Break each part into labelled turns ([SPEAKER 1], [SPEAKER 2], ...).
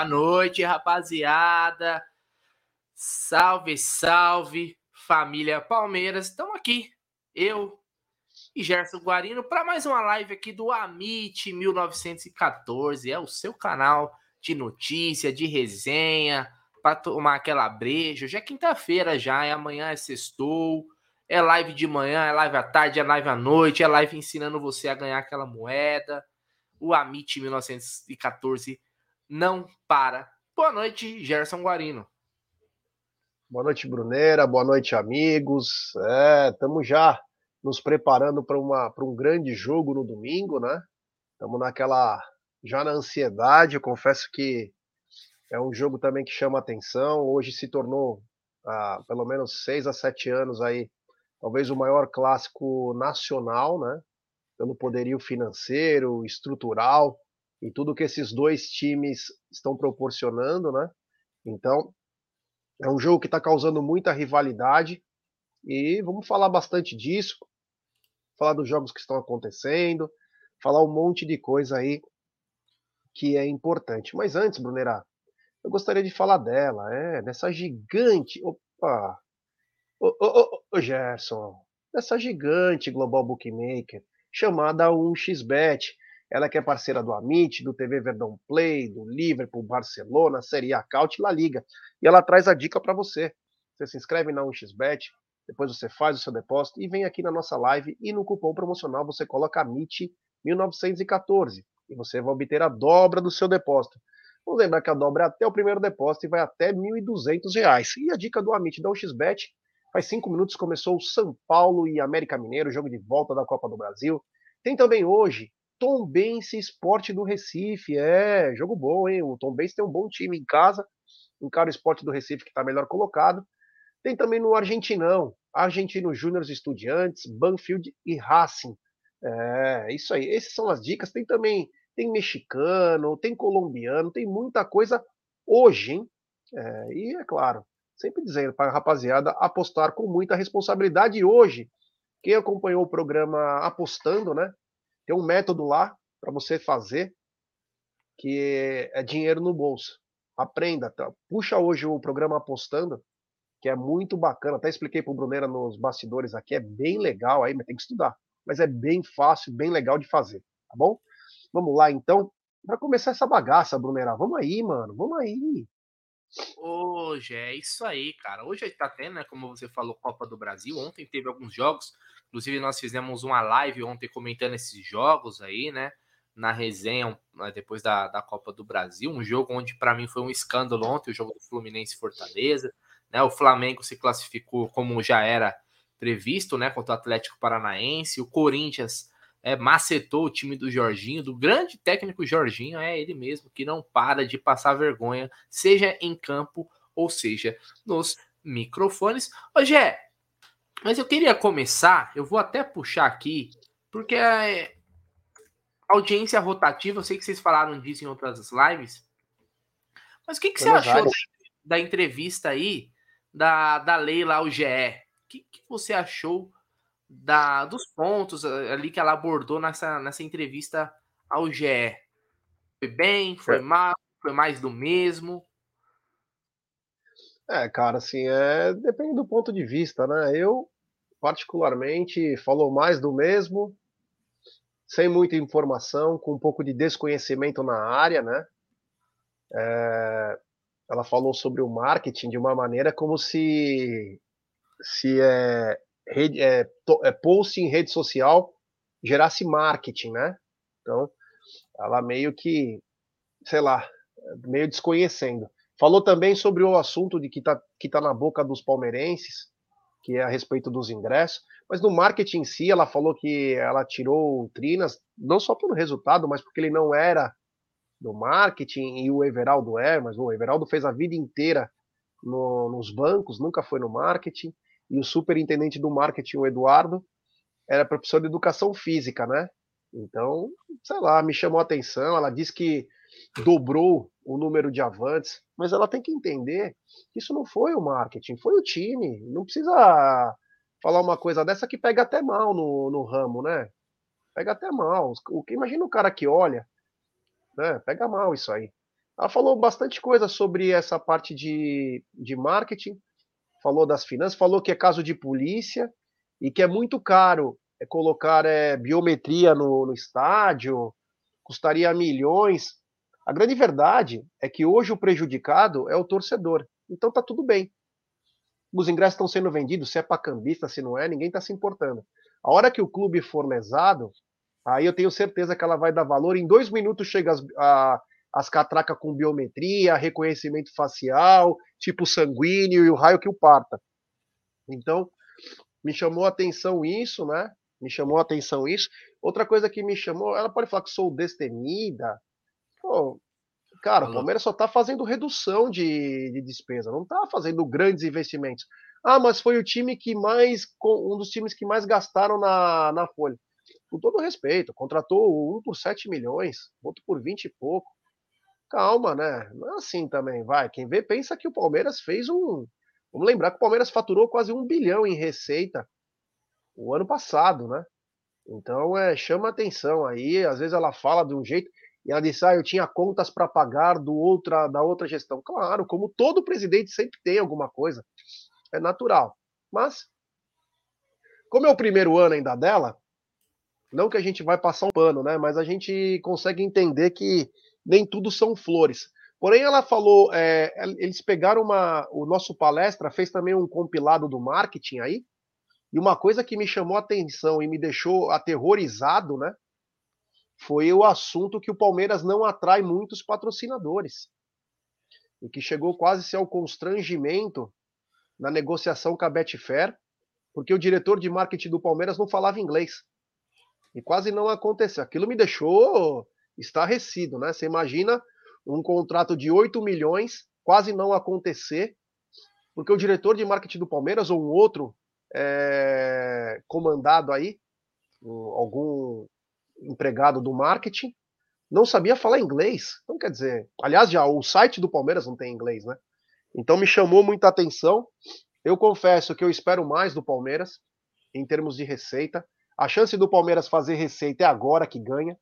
[SPEAKER 1] Boa noite, rapaziada. Salve, salve, família Palmeiras. Estamos aqui, eu e Gerson Guarino, para mais uma live aqui do Amit 1914. É o seu canal de notícia, de resenha, para tomar aquela breja. Hoje é quinta-feira já, é amanhã é sextou. É live de manhã, é live à tarde, é live à noite, é live ensinando você a ganhar aquela moeda. O Amit 1914 não para. Boa noite, Gerson Guarino.
[SPEAKER 2] Boa noite, Brunera. Boa noite, amigos. É, estamos já nos preparando para um grande jogo no domingo, né? Estamos naquela. já na ansiedade. Eu confesso que é um jogo também que chama atenção. Hoje se tornou, há pelo menos seis a sete anos aí, talvez o maior clássico nacional, né? Pelo poderio financeiro, estrutural e tudo que esses dois times estão proporcionando, né? Então, é um jogo que está causando muita rivalidade e vamos falar bastante disso, falar dos jogos que estão acontecendo, falar um monte de coisa aí que é importante. Mas antes, Brunerá, eu gostaria de falar dela, é, dessa gigante, opa, ô, ô, ô, Gerson, dessa gigante global bookmaker chamada 1xBet ela que é parceira do Amit, do TV Verdão Play, do Liverpool, Barcelona, Série A, Caut La Liga. E ela traz a dica para você. Você se inscreve na 1xBet, depois você faz o seu depósito e vem aqui na nossa live e no cupom promocional você coloca AMIT 1914 e você vai obter a dobra do seu depósito. Vamos lembrar que a dobra é até o primeiro depósito e vai até R$ 1.200. E a dica do Amit da 1xBet, faz cinco minutos começou o São Paulo e América Mineiro, jogo de volta da Copa do Brasil. Tem também hoje Tom Bense Esporte do Recife. É, jogo bom, hein? O Tom Bense tem um bom time em casa. Encara o Esporte do Recife, que está melhor colocado. Tem também no Argentinão. Argentino Júnior Estudiantes, Banfield e Racing. É, isso aí. Essas são as dicas. Tem também, tem mexicano, tem colombiano, tem muita coisa hoje, hein? É, e é claro, sempre dizendo para a rapaziada apostar com muita responsabilidade. E hoje, quem acompanhou o programa Apostando, né? Tem um método lá para você fazer que é dinheiro no bolso. Aprenda, tá? puxa hoje o programa Apostando, que é muito bacana. Até expliquei para o Brunera nos bastidores aqui, é bem legal aí, mas tem que estudar. Mas é bem fácil, bem legal de fazer, tá bom? Vamos lá então, para começar essa bagaça, Brunera. Vamos aí, mano, vamos aí.
[SPEAKER 1] Hoje é isso aí, cara. Hoje tá tendo, né, como você falou, Copa do Brasil. Ontem teve alguns jogos. Inclusive, nós fizemos uma live ontem comentando esses jogos aí, né? Na resenha, né, depois da, da Copa do Brasil. Um jogo onde, para mim, foi um escândalo ontem o jogo do Fluminense Fortaleza. Né? O Flamengo se classificou como já era previsto, né? Contra o Atlético Paranaense. O Corinthians é, macetou o time do Jorginho, do grande técnico Jorginho, é ele mesmo, que não para de passar vergonha, seja em campo ou seja nos microfones. Ô, Gé, mas eu queria começar, eu vou até puxar aqui, porque é audiência rotativa, eu sei que vocês falaram disso em outras lives. Mas o que, que você achou da, da, entrevista aí da, da Leila ao GE? O que, que você achou da, dos pontos ali que ela abordou nessa, nessa entrevista ao GE? Foi bem? Foi é. mal? Foi mais do mesmo?
[SPEAKER 2] É, cara, assim, é, depende do ponto de vista, né? Eu, particularmente, falou mais do mesmo, sem muita informação, com um pouco de desconhecimento na área, né? É, ela falou sobre o marketing de uma maneira como se, se é, rede, é, é, post em rede social gerasse marketing, né? Então, ela meio que, sei lá, meio desconhecendo. Falou também sobre o assunto de que está que tá na boca dos palmeirenses, que é a respeito dos ingressos, mas no marketing em si, ela falou que ela tirou o Trinas, não só pelo resultado, mas porque ele não era do marketing e o Everaldo é, mas o Everaldo fez a vida inteira no, nos bancos, nunca foi no marketing, e o superintendente do marketing, o Eduardo, era professor de educação física, né? Então, sei lá, me chamou a atenção. Ela disse que dobrou o número de avantes, mas ela tem que entender que isso não foi o marketing, foi o time. Não precisa falar uma coisa dessa que pega até mal no, no ramo, né? Pega até mal. O, imagina o cara que olha, né? Pega mal isso aí. Ela falou bastante coisa sobre essa parte de, de marketing, falou das finanças, falou que é caso de polícia e que é muito caro é colocar é, biometria no, no estádio, custaria milhões. A grande verdade é que hoje o prejudicado é o torcedor. Então tá tudo bem. Os ingressos estão sendo vendidos, se é para cambista, se não é, ninguém está se importando. A hora que o clube for lesado, aí eu tenho certeza que ela vai dar valor. Em dois minutos chega as, a, as catracas com biometria, reconhecimento facial, tipo sanguíneo e o raio que o parta. Então, me chamou a atenção isso, né? Me chamou a atenção isso. Outra coisa que me chamou, ela pode falar que sou destemida. Pô, cara, o Palmeiras só tá fazendo redução de, de despesa, não tá fazendo grandes investimentos. Ah, mas foi o time que mais, um dos times que mais gastaram na, na folha. Com todo respeito, contratou um por 7 milhões, outro por 20 e pouco. Calma, né? Não é assim também, vai. Quem vê pensa que o Palmeiras fez um. Vamos lembrar que o Palmeiras faturou quase um bilhão em receita o ano passado, né? Então é, chama atenção aí. Às vezes ela fala de um jeito e ela diz: ah, eu tinha contas para pagar do outra, da outra gestão. Claro, como todo presidente sempre tem alguma coisa, é natural. Mas, como é o primeiro ano ainda dela, não que a gente vai passar um pano, né? Mas a gente consegue entender que nem tudo são flores. Porém, ela falou, é, eles pegaram uma, o nosso palestra, fez também um compilado do marketing aí, e uma coisa que me chamou a atenção e me deixou aterrorizado, né? Foi o assunto que o Palmeiras não atrai muitos patrocinadores. E que chegou quase a ser ao constrangimento na negociação com a Betfair, porque o diretor de marketing do Palmeiras não falava inglês. E quase não aconteceu. Aquilo me deixou estarrecido, né? Você imagina um contrato de 8 milhões quase não acontecer, porque o diretor de marketing do Palmeiras ou um outro é, comandado aí, algum empregado do marketing, não sabia falar inglês. Então, quer dizer, aliás, já o site do Palmeiras não tem inglês, né? Então me chamou muita atenção. Eu confesso que eu espero mais do Palmeiras em termos de receita. A chance do Palmeiras fazer receita é agora que ganha.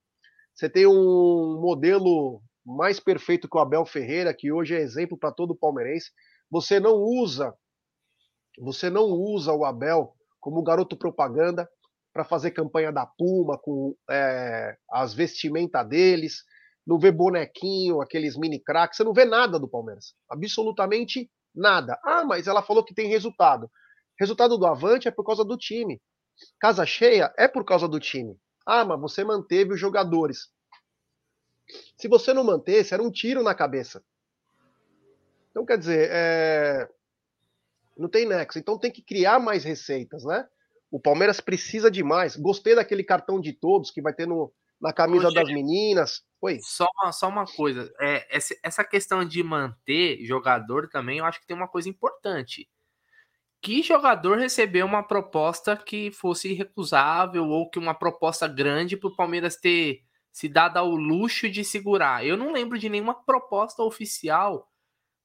[SPEAKER 2] Você tem um modelo mais perfeito que o Abel Ferreira, que hoje é exemplo para todo palmeirense. Você não usa, você não usa o Abel como garoto propaganda para fazer campanha da Puma com é, as vestimentas deles. Não vê bonequinho, aqueles mini craques. Você não vê nada do Palmeiras. Absolutamente nada. Ah, mas ela falou que tem resultado. Resultado do Avante é por causa do time. Casa cheia é por causa do time. Ah, mas você manteve os jogadores. Se você não mantesse, era um tiro na cabeça. Então, quer dizer, é... não tem nexo. Então tem que criar mais receitas, né? O Palmeiras precisa de mais. Gostei daquele cartão de todos que vai ter no, na camisa das meninas. Oi.
[SPEAKER 1] Só uma, só uma coisa. É, essa questão de manter jogador também, eu acho que tem uma coisa importante que jogador recebeu uma proposta que fosse irrecusável ou que uma proposta grande para o Palmeiras ter se dado ao luxo de segurar? Eu não lembro de nenhuma proposta oficial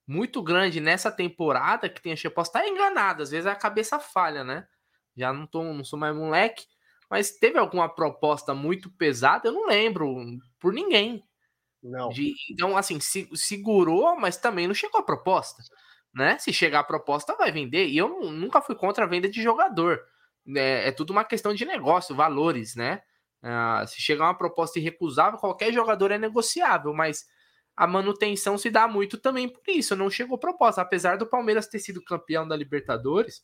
[SPEAKER 1] muito grande nessa temporada que tenha chegado. Posso estar enganado, às vezes a cabeça falha, né? Já não, tô, não sou mais moleque, mas teve alguma proposta muito pesada? Eu não lembro por ninguém.
[SPEAKER 2] Não.
[SPEAKER 1] De, então, assim, se, segurou, mas também não chegou a proposta né? Se chegar a proposta, vai vender. E eu nunca fui contra a venda de jogador. É, é tudo uma questão de negócio, valores, né? Uh, se chegar uma proposta irrecusável, qualquer jogador é negociável, mas a manutenção se dá muito também por isso. Não chegou proposta. Apesar do Palmeiras ter sido campeão da Libertadores,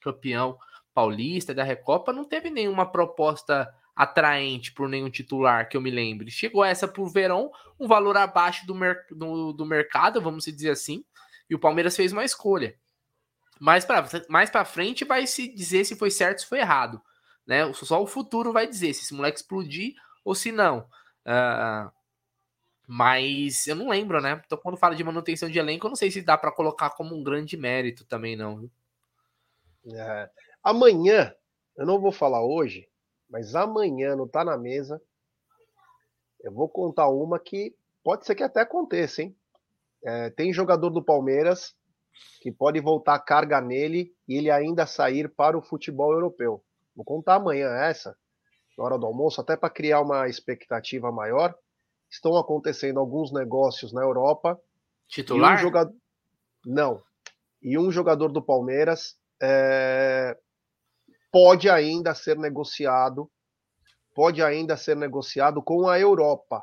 [SPEAKER 1] campeão paulista da Recopa, não teve nenhuma proposta atraente por nenhum titular que eu me lembre. Chegou essa por Verão, um valor abaixo do, mer do, do mercado, vamos dizer assim e o Palmeiras fez uma escolha. Mais para mais pra frente vai se dizer se foi certo ou se foi errado. Né? Só o futuro vai dizer se esse moleque explodir ou se não. Uh, mas eu não lembro, né? Então, quando fala de manutenção de elenco, eu não sei se dá para colocar como um grande mérito também, não.
[SPEAKER 2] É. Amanhã, eu não vou falar hoje, mas amanhã não tá na mesa. Eu vou contar uma que pode ser que até aconteça, hein? É, tem jogador do Palmeiras que pode voltar carga nele e ele ainda sair para o futebol europeu. Vou contar amanhã essa, na hora do almoço, até para criar uma expectativa maior. estão acontecendo alguns negócios na Europa.
[SPEAKER 1] Titular?
[SPEAKER 2] Um jogador... Não. E um jogador do Palmeiras é... pode ainda ser negociado, pode ainda ser negociado com a Europa.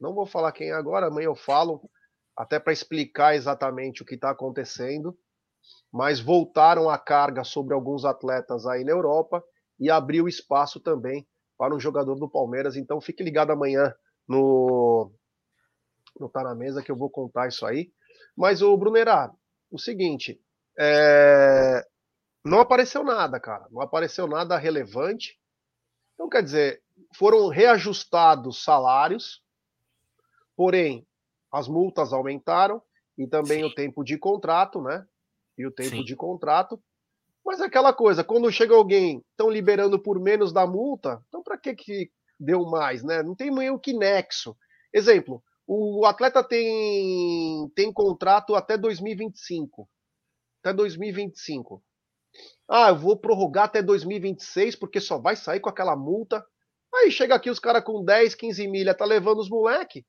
[SPEAKER 2] Não vou falar quem agora, amanhã eu falo, até para explicar exatamente o que está acontecendo. Mas voltaram a carga sobre alguns atletas aí na Europa e abriu espaço também para um jogador do Palmeiras. Então fique ligado amanhã no no Tá na Mesa que eu vou contar isso aí. Mas o Brunerá, o seguinte, é... não apareceu nada, cara. Não apareceu nada relevante. Então, quer dizer, foram reajustados salários, porém, as multas aumentaram e também Sim. o tempo de contrato, né? E o tempo Sim. de contrato. Mas é aquela coisa, quando chega alguém, estão liberando por menos da multa, então para que que deu mais, né? Não tem meio que nexo. Exemplo, o atleta tem tem contrato até 2025. Até 2025. Ah, eu vou prorrogar até 2026 porque só vai sair com aquela multa. Aí chega aqui os caras com 10, 15 milha, tá levando os moleque.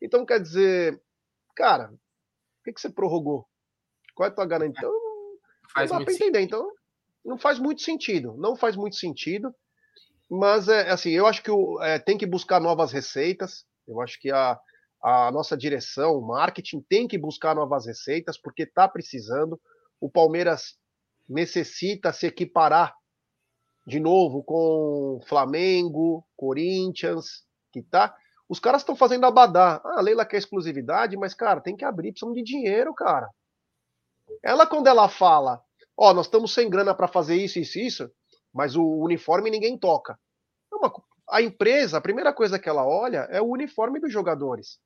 [SPEAKER 2] Então quer dizer, cara, por que, que você prorrogou? Qual é a tua garantia? Então, faz não dá para entender. Então, não faz muito sentido. Não faz muito sentido. Mas, é, assim, eu acho que o, é, tem que buscar novas receitas. Eu acho que a, a nossa direção, o marketing, tem que buscar novas receitas, porque está precisando. O Palmeiras necessita se equiparar de novo com Flamengo, Corinthians, que tá. Os caras estão fazendo abadá. Ah, a Leila quer exclusividade, mas, cara, tem que abrir, precisam de dinheiro, cara. Ela, quando ela fala, ó, oh, nós estamos sem grana para fazer isso, isso, isso, mas o uniforme ninguém toca. É uma, a empresa, a primeira coisa que ela olha é o uniforme dos jogadores.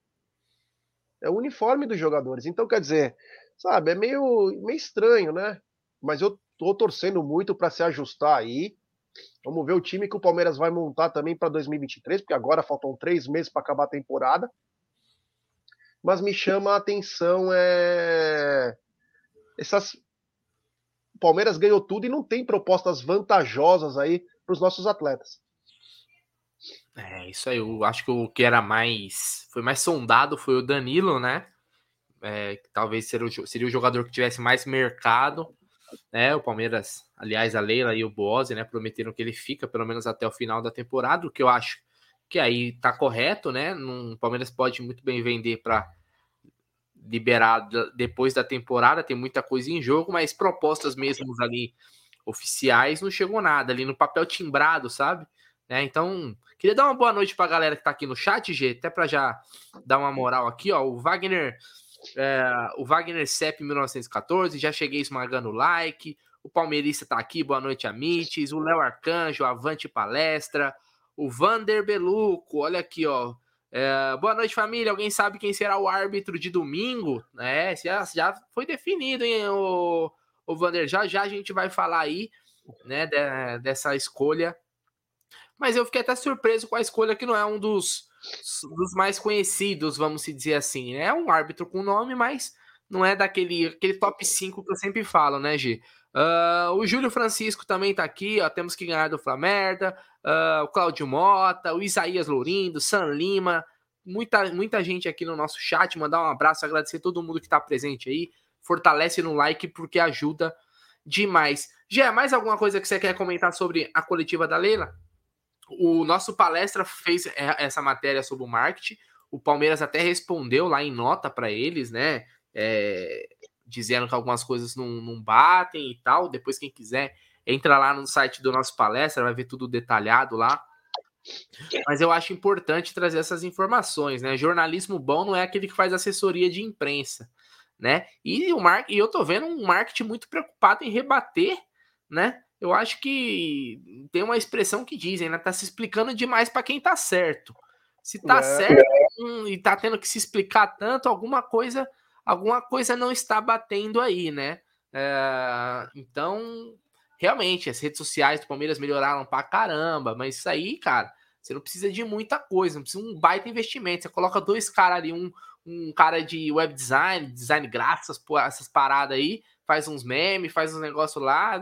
[SPEAKER 2] É o uniforme dos jogadores. Então, quer dizer, sabe, é meio, meio estranho, né? Mas eu tô torcendo muito para se ajustar aí. Vamos ver o time que o Palmeiras vai montar também para 2023, porque agora faltam três meses para acabar a temporada. Mas me chama a atenção é essas o Palmeiras ganhou tudo e não tem propostas vantajosas aí para os nossos atletas.
[SPEAKER 1] É, isso aí. Eu acho que o que era mais. Foi mais sondado foi o Danilo, né? É, talvez o, seria o jogador que tivesse mais mercado. Né? O Palmeiras, aliás, a Leila e o Boze, né? Prometeram que ele fica pelo menos até o final da temporada, o que eu acho que aí tá correto, né? o Palmeiras pode muito bem vender para liberado depois da temporada, tem muita coisa em jogo, mas propostas mesmo ali oficiais não chegou nada ali no papel timbrado, sabe? É, então, queria dar uma boa noite para a galera que tá aqui no chat, G, até para já dar uma moral aqui, ó, o Wagner, é, o Wagner CEP 1914, já cheguei esmagando o like, o Palmeirista tá aqui, boa noite, Amites, o Léo Arcanjo, Avante Palestra, o Vander Beluco, olha aqui, ó, é, boa noite, família. Alguém sabe quem será o árbitro de domingo? É, já, já foi definido, hein, o, o Vander. Já já a gente vai falar aí, né, de, dessa escolha. Mas eu fiquei até surpreso com a escolha que não é um dos, dos mais conhecidos, vamos dizer assim. Né? É um árbitro com nome, mas não é daquele aquele top 5 que eu sempre falo, né, G? Uh, o Júlio Francisco também tá aqui, ó. Temos que ganhar do Flamerda. Uh, o Claudio Mota, o Isaías Lourindo, San Lima, muita, muita gente aqui no nosso chat. Mandar um abraço, agradecer todo mundo que tá presente aí. Fortalece no like porque ajuda demais. Já mais alguma coisa que você quer comentar sobre a coletiva da Leila? O nosso palestra fez essa matéria sobre o marketing. O Palmeiras até respondeu lá em nota para eles, né? É, dizendo que algumas coisas não, não batem e tal. Depois, quem quiser, entra lá no site do nosso palestra, vai ver tudo detalhado lá. Mas eu acho importante trazer essas informações, né? Jornalismo bom não é aquele que faz assessoria de imprensa, né? E o mar... e eu tô vendo um marketing muito preocupado em rebater, né? Eu acho que tem uma expressão que dizem, né? Tá se explicando demais para quem tá certo. Se tá é. certo hum, e tá tendo que se explicar tanto, alguma coisa alguma coisa não está batendo aí, né? É, então, realmente, as redes sociais do Palmeiras melhoraram pra caramba, mas isso aí, cara, você não precisa de muita coisa, não precisa de um baita investimento. Você coloca dois caras ali, um, um cara de web design, design gráfico, essas, essas paradas aí, faz uns memes, faz uns negócios lá,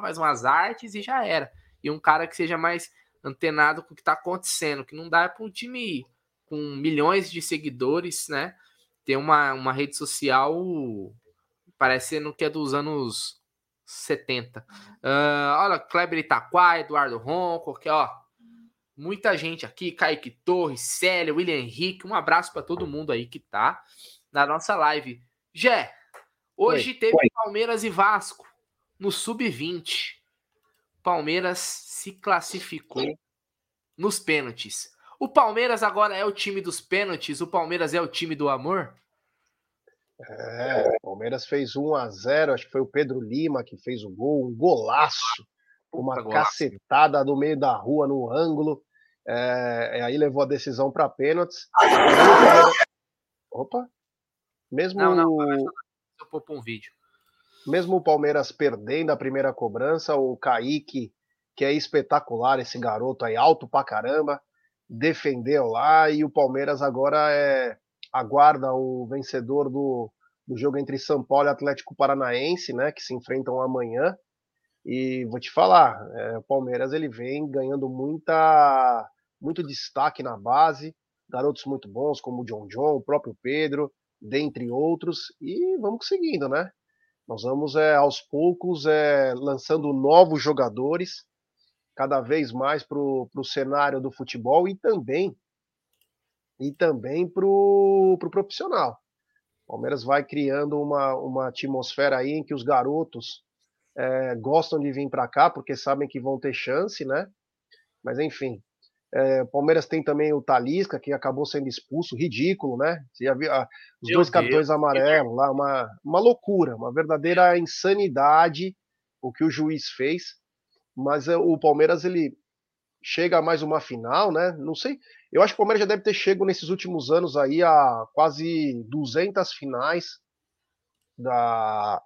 [SPEAKER 1] faz umas artes e já era. E um cara que seja mais antenado com o que tá acontecendo, que não dá para um time com milhões de seguidores, né? Tem uma, uma rede social parecendo que é dos anos 70. Uh, ah, olha, Kleber Itaquá, Eduardo Ronco, que ó, muita gente aqui, Kaique Torres, Célia, William Henrique, um abraço para todo mundo aí que tá na nossa live. Jé, hoje Oi. teve Oi. Palmeiras e Vasco no sub-20. Palmeiras se classificou nos pênaltis. O Palmeiras agora é o time dos pênaltis, o Palmeiras é o time do amor?
[SPEAKER 2] É, o Palmeiras fez 1 a 0 acho que foi o Pedro Lima que fez o gol, um golaço, uma Puta cacetada golaço. no meio da rua, no ângulo. É, aí levou a decisão para pênaltis. Opa! Mesmo. Não, não,
[SPEAKER 1] eu vídeo.
[SPEAKER 2] Mesmo o Palmeiras perdendo a primeira cobrança, o Kaique, que é espetacular, esse garoto aí, alto pra caramba, defendeu lá e o Palmeiras agora é, aguarda o vencedor do, do jogo entre São Paulo e Atlético Paranaense, né, que se enfrentam amanhã. E vou te falar, é, o Palmeiras ele vem ganhando muita, muito destaque na base, garotos muito bons como o John John, o próprio Pedro, dentre outros, e vamos seguindo, né? Nós vamos é, aos poucos é, lançando novos jogadores, cada vez mais para o cenário do futebol e também e também para o pro profissional. O Palmeiras vai criando uma, uma atmosfera aí em que os garotos é, gostam de vir para cá porque sabem que vão ter chance, né? Mas enfim, é, o Palmeiras tem também o Talisca, que acabou sendo expulso, ridículo, né? Você já viu ah, os Meu dois cartões amarelos lá, uma, uma loucura, uma verdadeira insanidade o que o juiz fez. Mas é, o Palmeiras ele chega a mais uma final, né? Não sei, eu acho que o Palmeiras já deve ter chegado nesses últimos anos aí a quase 200 finais da,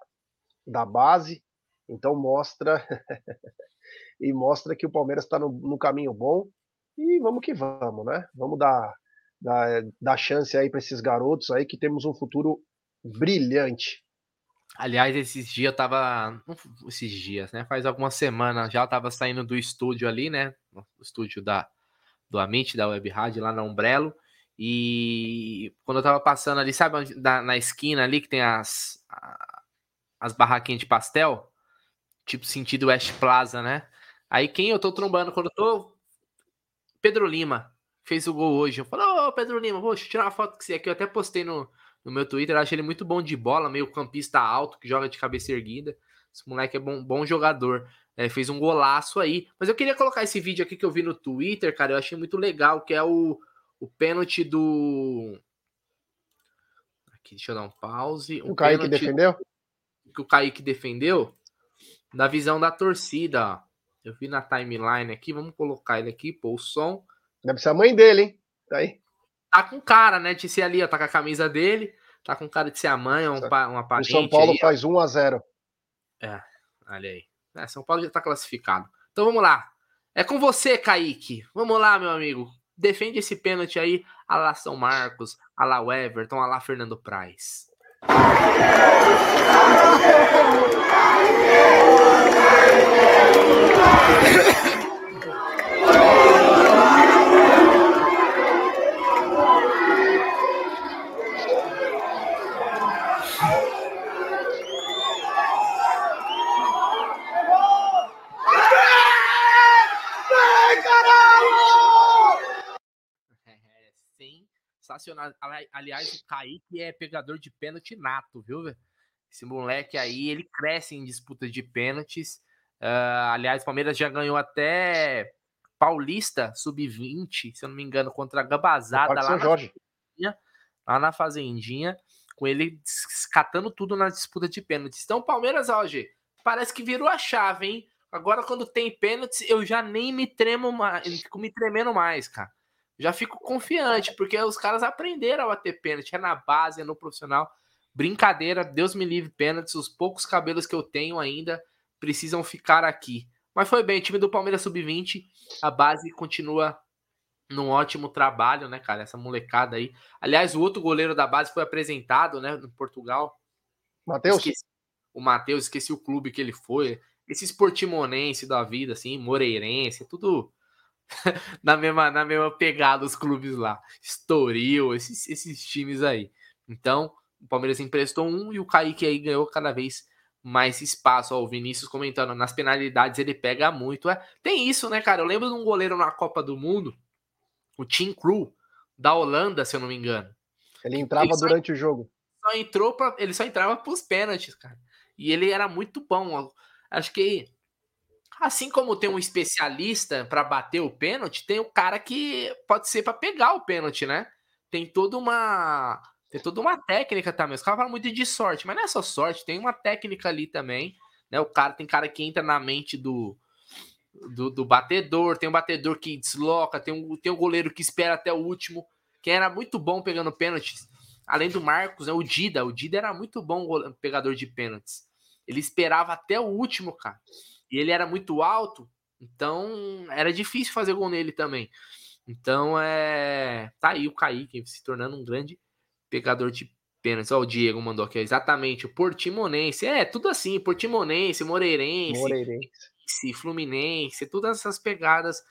[SPEAKER 2] da base, então mostra e mostra que o Palmeiras está no, no, caminho bom e vamos que vamos, né? Vamos dar, dar, dar chance aí para esses garotos aí que temos um futuro brilhante.
[SPEAKER 1] Aliás, esses dias eu tava. Esses dias, né? Faz algumas semanas já tava saindo do estúdio ali, né? O estúdio da, do Amit, da Web Rádio, lá na Umbrello. E quando eu tava passando ali, sabe, onde, na, na esquina ali que tem as, as barraquinhas de pastel? Tipo sentido West Plaza, né? Aí quem eu tô trombando quando eu tô. Pedro Lima fez o gol hoje. Eu falei, ô Pedro Lima, vou tirar uma foto com você aqui. Eu até postei no, no meu Twitter. Eu acho ele muito bom de bola, meio campista alto, que joga de cabeça erguida. Esse moleque é bom, bom jogador. É, fez um golaço aí. Mas eu queria colocar esse vídeo aqui que eu vi no Twitter, cara. Eu achei muito legal, que é o, o pênalti do. Aqui, deixa eu dar um pause.
[SPEAKER 2] O, o Kaique defendeu?
[SPEAKER 1] Que o Kaique defendeu. Da visão da torcida, ó. Eu vi na timeline aqui, vamos colocar ele aqui, pô, o som.
[SPEAKER 2] Deve ser a mãe dele, hein? Tá aí.
[SPEAKER 1] Tá com cara, né? De ser ali, ó, tá com a camisa dele. Tá com cara de ser a mãe, um, uma parente.
[SPEAKER 2] O São Paulo aí, faz 1 a 0
[SPEAKER 1] É, olha aí. É, São Paulo já está classificado. Então vamos lá. É com você, Kaique. Vamos lá, meu amigo. Defende esse pênalti aí, a lá São Marcos, a lá Everton, a lá Fernando Praz. Sensacional. Aliás, o Kaique é pegador de pênalti nato, viu? Esse moleque aí, ele cresce em disputas de pênaltis. Uh, aliás, o Palmeiras já ganhou até Paulista Sub-20, se eu não me engano, contra a Gabazada lá na. Fazendinha, lá na Fazendinha, com ele catando tudo na disputa de pênaltis. Então, Palmeiras, hoje parece que virou a chave, hein? Agora, quando tem pênaltis, eu já nem me tremo mais, fico me tremendo mais, cara já fico confiante, porque os caras aprenderam a bater pênalti, é na base, é no profissional. Brincadeira, Deus me livre pênaltis, os poucos cabelos que eu tenho ainda precisam ficar aqui. Mas foi bem, time do Palmeiras Sub-20, a base continua num ótimo trabalho, né, cara? Essa molecada aí. Aliás, o outro goleiro da base foi apresentado, né, no Portugal.
[SPEAKER 2] Matheus?
[SPEAKER 1] O Matheus, esqueci o clube que ele foi. Esse esportimonense da vida, assim, moreirense, tudo na, mesma, na mesma pegada os clubes lá. Estoril, esses, esses times aí. Então, o Palmeiras emprestou um e o Kaique aí ganhou cada vez mais espaço. Ó, o Vinícius comentando, nas penalidades ele pega muito. É, tem isso, né, cara? Eu lembro de um goleiro na Copa do Mundo, o Tim Crew, da Holanda, se eu não me engano.
[SPEAKER 2] Ele entrava ele durante o jogo.
[SPEAKER 1] Só entrou pra, ele só entrava pros pênaltis, cara. E ele era muito bom. Acho que assim como tem um especialista para bater o pênalti, tem o cara que pode ser para pegar o pênalti, né? Tem toda uma tem toda uma técnica também. Os caras falam muito de sorte, mas não é só sorte, tem uma técnica ali também. Né? O cara tem cara que entra na mente do, do, do batedor, tem um batedor que desloca, tem um, tem um goleiro que espera até o último. Quem era muito bom pegando pênaltis, além do Marcos, né, o Dida. O Dida era muito bom pegador de pênaltis. Ele esperava até o último, cara. E ele era muito alto, então era difícil fazer gol nele também. Então é. Tá aí o Kaique se tornando um grande pegador de pênaltis. Ó, o Diego mandou aqui, exatamente, o Portimonense. É, tudo assim, Portimonense, Moreirense, Moreirense. Fluminense, todas essas pegadas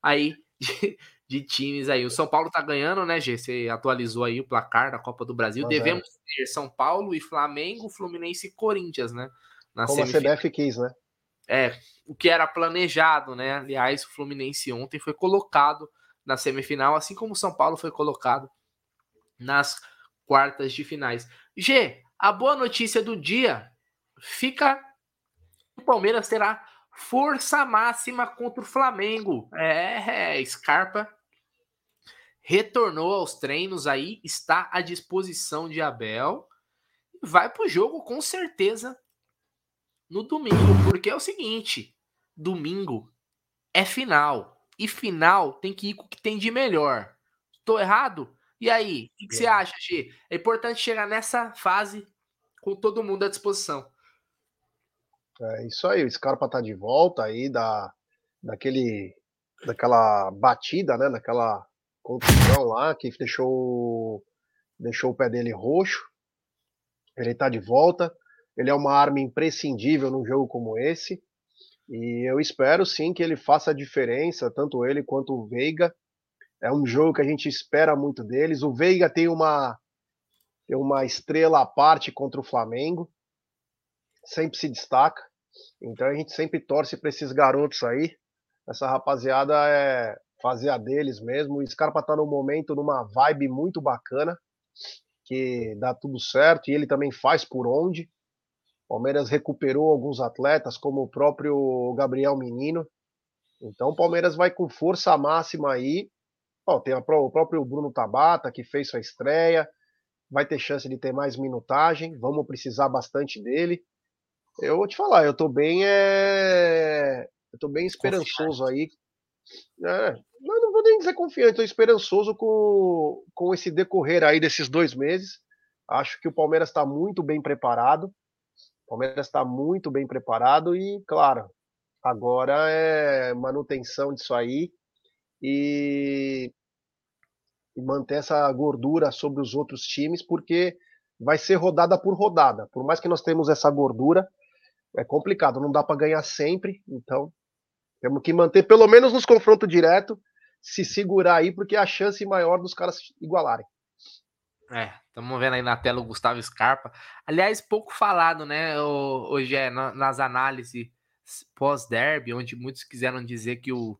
[SPEAKER 1] aí de, de, times aí. O São Paulo tá ganhando, né, Gê? Você atualizou aí o placar da Copa do Brasil. Mas Devemos é. ter São Paulo e Flamengo, Fluminense e Corinthians, né?
[SPEAKER 2] Na Como semifinal. a CBF quis, né?
[SPEAKER 1] É, o que era planejado, né? Aliás, o Fluminense ontem foi colocado na semifinal, assim como o São Paulo foi colocado nas quartas de finais. G, a boa notícia do dia fica. O Palmeiras terá força máxima contra o Flamengo. É, é, Scarpa retornou aos treinos aí, está à disposição de Abel. Vai para o jogo com certeza no domingo, porque é o seguinte: domingo é final. E final tem que ir com o que tem de melhor. Tô errado? E aí, o que, que, você é. acha, G? É importante chegar nessa fase com todo mundo à disposição.
[SPEAKER 2] É isso aí, o Scarpa tá de volta aí da, daquele, daquela batida, né? Daquela contusão lá que deixou, deixou o pé dele roxo. Ele tá de volta. Ele é uma arma imprescindível num jogo como esse. E eu espero sim que ele faça a diferença, tanto ele quanto o Veiga, é um jogo que a gente espera muito deles. O Veiga tem uma, tem uma estrela à parte contra o Flamengo, sempre se destaca. Então a gente sempre torce para esses garotos aí. Essa rapaziada é fazer a deles mesmo. O Scarpa tá no momento, numa vibe muito bacana, que dá tudo certo e ele também faz por onde. O Palmeiras recuperou alguns atletas, como o próprio Gabriel Menino. Então o Palmeiras vai com força máxima aí Ó, tem o próprio Bruno Tabata, que fez sua estreia, vai ter chance de ter mais minutagem, vamos precisar bastante dele. Eu vou te falar, eu tô bem, é... eu tô bem esperançoso aí. É, não vou nem dizer confiante, tô esperançoso com, com esse decorrer aí desses dois meses. Acho que o Palmeiras está muito bem preparado. O Palmeiras está muito bem preparado e, claro, agora é manutenção disso aí e, e manter essa gordura sobre os outros times, porque vai ser rodada por rodada. Por mais que nós temos essa gordura, é complicado, não dá para ganhar sempre, então temos que manter pelo menos nos confrontos direto, se segurar aí, porque é a chance maior dos caras igualarem.
[SPEAKER 1] É, estamos vendo aí na tela o Gustavo Scarpa. Aliás, pouco falado, né, hoje é nas análises pós-derby, onde muitos quiseram dizer que o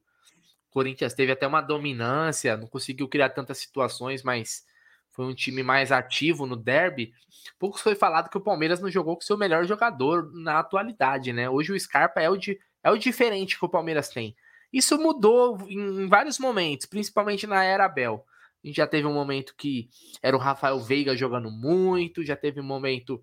[SPEAKER 1] Corinthians teve até uma dominância, não conseguiu criar tantas situações, mas foi um time mais ativo no derby. Pouco foi falado que o Palmeiras não jogou com seu melhor jogador na atualidade, né? Hoje o Scarpa é o, é o diferente que o Palmeiras tem. Isso mudou em, em vários momentos, principalmente na era Abel. A gente já teve um momento que era o Rafael Veiga jogando muito, já teve um momento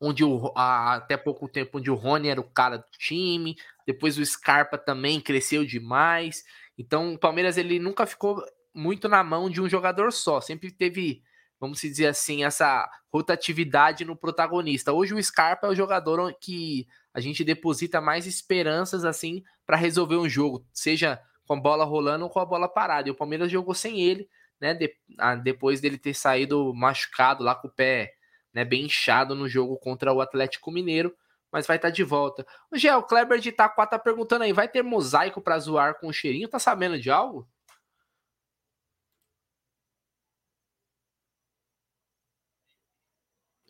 [SPEAKER 1] onde o, a, até pouco tempo onde o Rony era o cara do time, depois o Scarpa também cresceu demais. Então o Palmeiras ele nunca ficou muito na mão de um jogador só, sempre teve, vamos dizer assim, essa rotatividade no protagonista. Hoje o Scarpa é o jogador que a gente deposita mais esperanças assim para resolver um jogo, seja com a bola rolando ou com a bola parada. E o Palmeiras jogou sem ele, né? De, a, depois dele ter saído machucado lá com o pé né, bem inchado no jogo contra o Atlético Mineiro. mas vai estar tá de volta. O Gé, o Kleber de Itaquá tá perguntando aí, vai ter mosaico para zoar com o cheirinho? Tá sabendo de algo?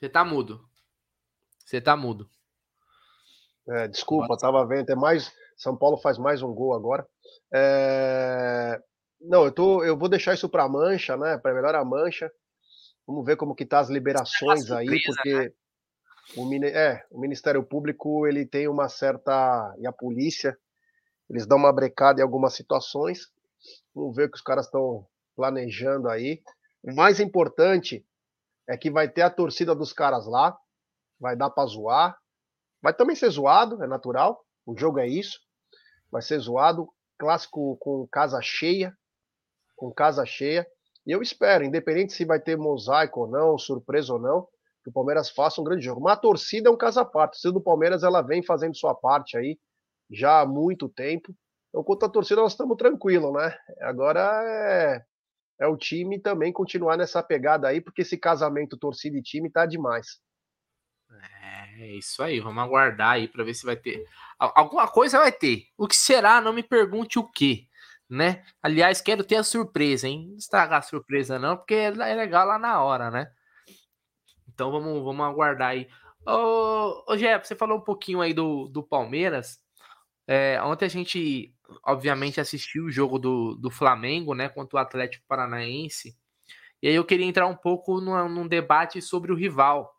[SPEAKER 1] Você tá mudo. Você tá mudo.
[SPEAKER 2] É, desculpa, tava vendo. É mais. São Paulo faz mais um gol agora. É... Não, eu, tô, eu vou deixar isso para a mancha, né? Para melhor a mancha. Vamos ver como que tá as liberações surpresa, aí, porque né? o, é, o Ministério Público ele tem uma certa e a polícia eles dão uma brecada em algumas situações. Vamos ver o que os caras estão planejando aí. O mais importante é que vai ter a torcida dos caras lá, vai dar para zoar, vai também ser zoado, é natural. O jogo é isso, vai ser zoado. Clássico com casa cheia, com casa cheia. E eu espero, independente se vai ter mosaico ou não, surpresa ou não, que o Palmeiras faça um grande jogo. Mas a torcida é um caso à parte. A torcida do Palmeiras ela vem fazendo sua parte aí já há muito tempo. Então, quanto à torcida, nós estamos tranquilos, né? Agora é, é o time também continuar nessa pegada aí, porque esse casamento torcida e time tá demais.
[SPEAKER 1] É isso aí, vamos aguardar aí para ver se vai ter. Alguma coisa vai ter. O que será? Não me pergunte o que né? Aliás, quero ter a surpresa, hein? Não estragar a surpresa, não, porque é legal lá na hora, né? Então vamos, vamos aguardar aí. Ô, ô Jeff, você falou um pouquinho aí do, do Palmeiras. É, ontem a gente, obviamente, assistiu o jogo do, do Flamengo, né? Contra o Atlético Paranaense. E aí eu queria entrar um pouco num, num debate sobre o rival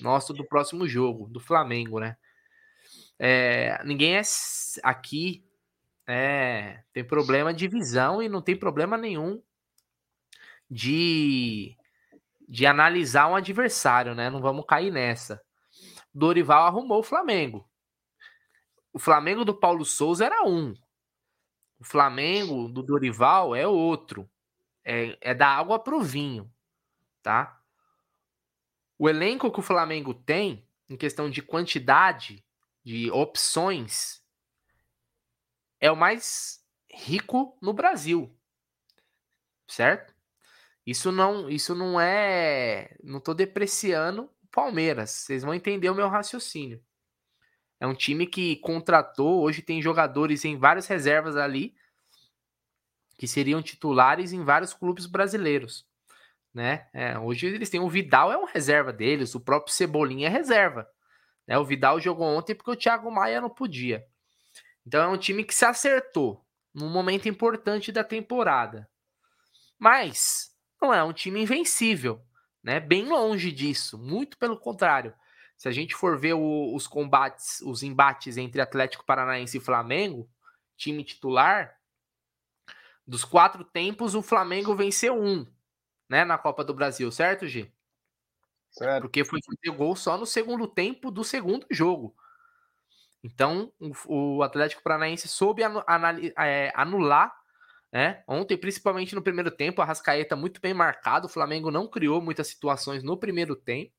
[SPEAKER 1] nosso do próximo jogo, do Flamengo, né? É, ninguém é aqui é, tem problema de visão e não tem problema nenhum de, de analisar um adversário, né? Não vamos cair nessa. Dorival arrumou o Flamengo. O Flamengo do Paulo Souza era um. O Flamengo do Dorival é outro. É, é da água pro vinho, tá? O elenco que o Flamengo tem, em questão de quantidade de opções, é o mais rico no Brasil. Certo? Isso não, isso não é, não tô depreciando o Palmeiras. Vocês vão entender o meu raciocínio. É um time que contratou, hoje tem jogadores em várias reservas ali que seriam titulares em vários clubes brasileiros, né? É, hoje eles têm o Vidal é um reserva deles, o próprio Cebolinha é reserva. Né? O Vidal jogou ontem porque o Thiago Maia não podia. Então é um time que se acertou num momento importante da temporada. Mas não é um time invencível, né? Bem longe disso, muito pelo contrário. Se a gente for ver o, os combates, os embates entre Atlético Paranaense e Flamengo, time titular, dos quatro tempos, o Flamengo venceu um, né, na Copa do Brasil, certo, G? Certo. Porque foi fazer gol só no segundo tempo do segundo jogo. Então, o, Atlético Paranaense soube é, anular, né? Ontem, principalmente no primeiro tempo, a Rascaeta muito bem marcado. O Flamengo não criou muitas situações no primeiro tempo,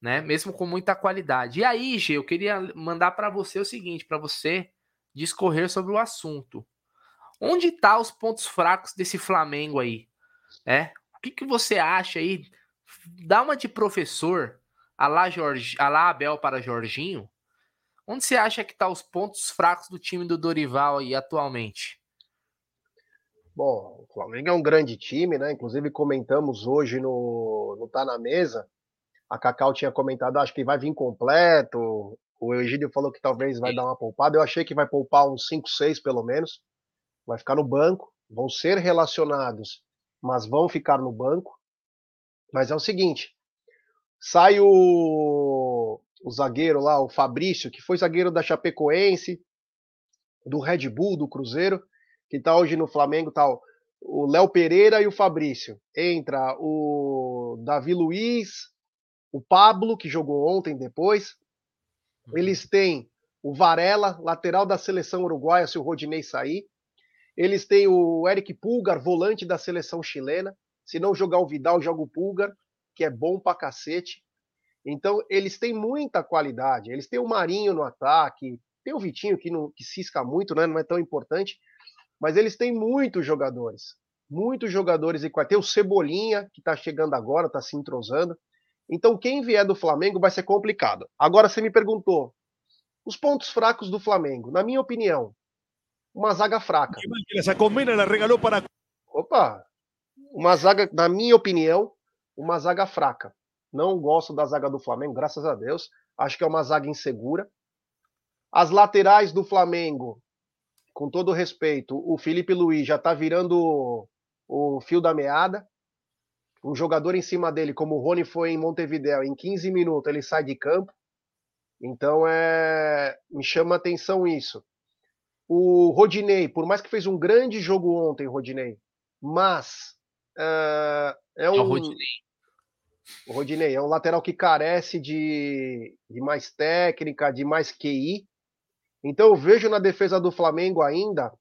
[SPEAKER 1] né? Mesmo com muita qualidade. E aí, Gê, eu queria mandar para você o seguinte, para você discorrer sobre o assunto. Onde tá os pontos fracos desse Flamengo aí? É? O que, que você acha aí? Dá uma de professor, a lá, Jorge, a lá Abel para Jorginho, Onde você acha que tá os pontos fracos do time do Dorival aí atualmente?
[SPEAKER 2] Bom, o Flamengo é um grande time, né? Inclusive comentamos hoje no, no Tá na Mesa. A Cacau tinha comentado, acho que vai vir completo. O Egídio falou que talvez vai Sim. dar uma poupada. Eu achei que vai poupar uns 5, 6 pelo menos. Vai ficar no banco. Vão ser relacionados, mas vão ficar no banco. Mas é o seguinte: sai o, o zagueiro lá, o Fabrício, que foi zagueiro da Chapecoense, do Red Bull, do Cruzeiro, que está hoje no Flamengo, tá o Léo Pereira e o Fabrício. Entra o Davi Luiz, o Pablo, que jogou ontem depois. Uhum. Eles têm o Varela, lateral da seleção uruguaia, se o Rodinei sair. Eles têm o Eric Pulgar, volante da seleção chilena. Se não jogar o Vidal, joga o Pulgar, que é bom pra cacete. Então, eles têm muita qualidade. Eles têm o Marinho no ataque, tem o Vitinho que, não, que cisca muito, né? não é tão importante, mas eles têm muitos jogadores. Muitos jogadores e tem o Cebolinha, que está chegando agora, está se entrosando. Então, quem vier do Flamengo vai ser complicado. Agora, você me perguntou, os pontos fracos do Flamengo, na minha opinião, uma zaga fraca.
[SPEAKER 3] Essa combina ela regalou para.
[SPEAKER 2] Opa! Uma zaga, na minha opinião, uma zaga fraca. Não gosto da zaga do Flamengo, graças a Deus. Acho que é uma zaga insegura. As laterais do Flamengo, com todo respeito, o Felipe Luiz já tá virando o fio da meada. Um jogador em cima dele, como o Rony foi em Montevideo, em 15 minutos ele sai de campo. Então é, me chama atenção isso. O Rodinei, por mais que fez um grande jogo ontem, Rodinei, mas uh, é um. É o Rodinei. O Rodinei é um lateral que carece de, de mais técnica, de mais QI. Então eu vejo na defesa do Flamengo ainda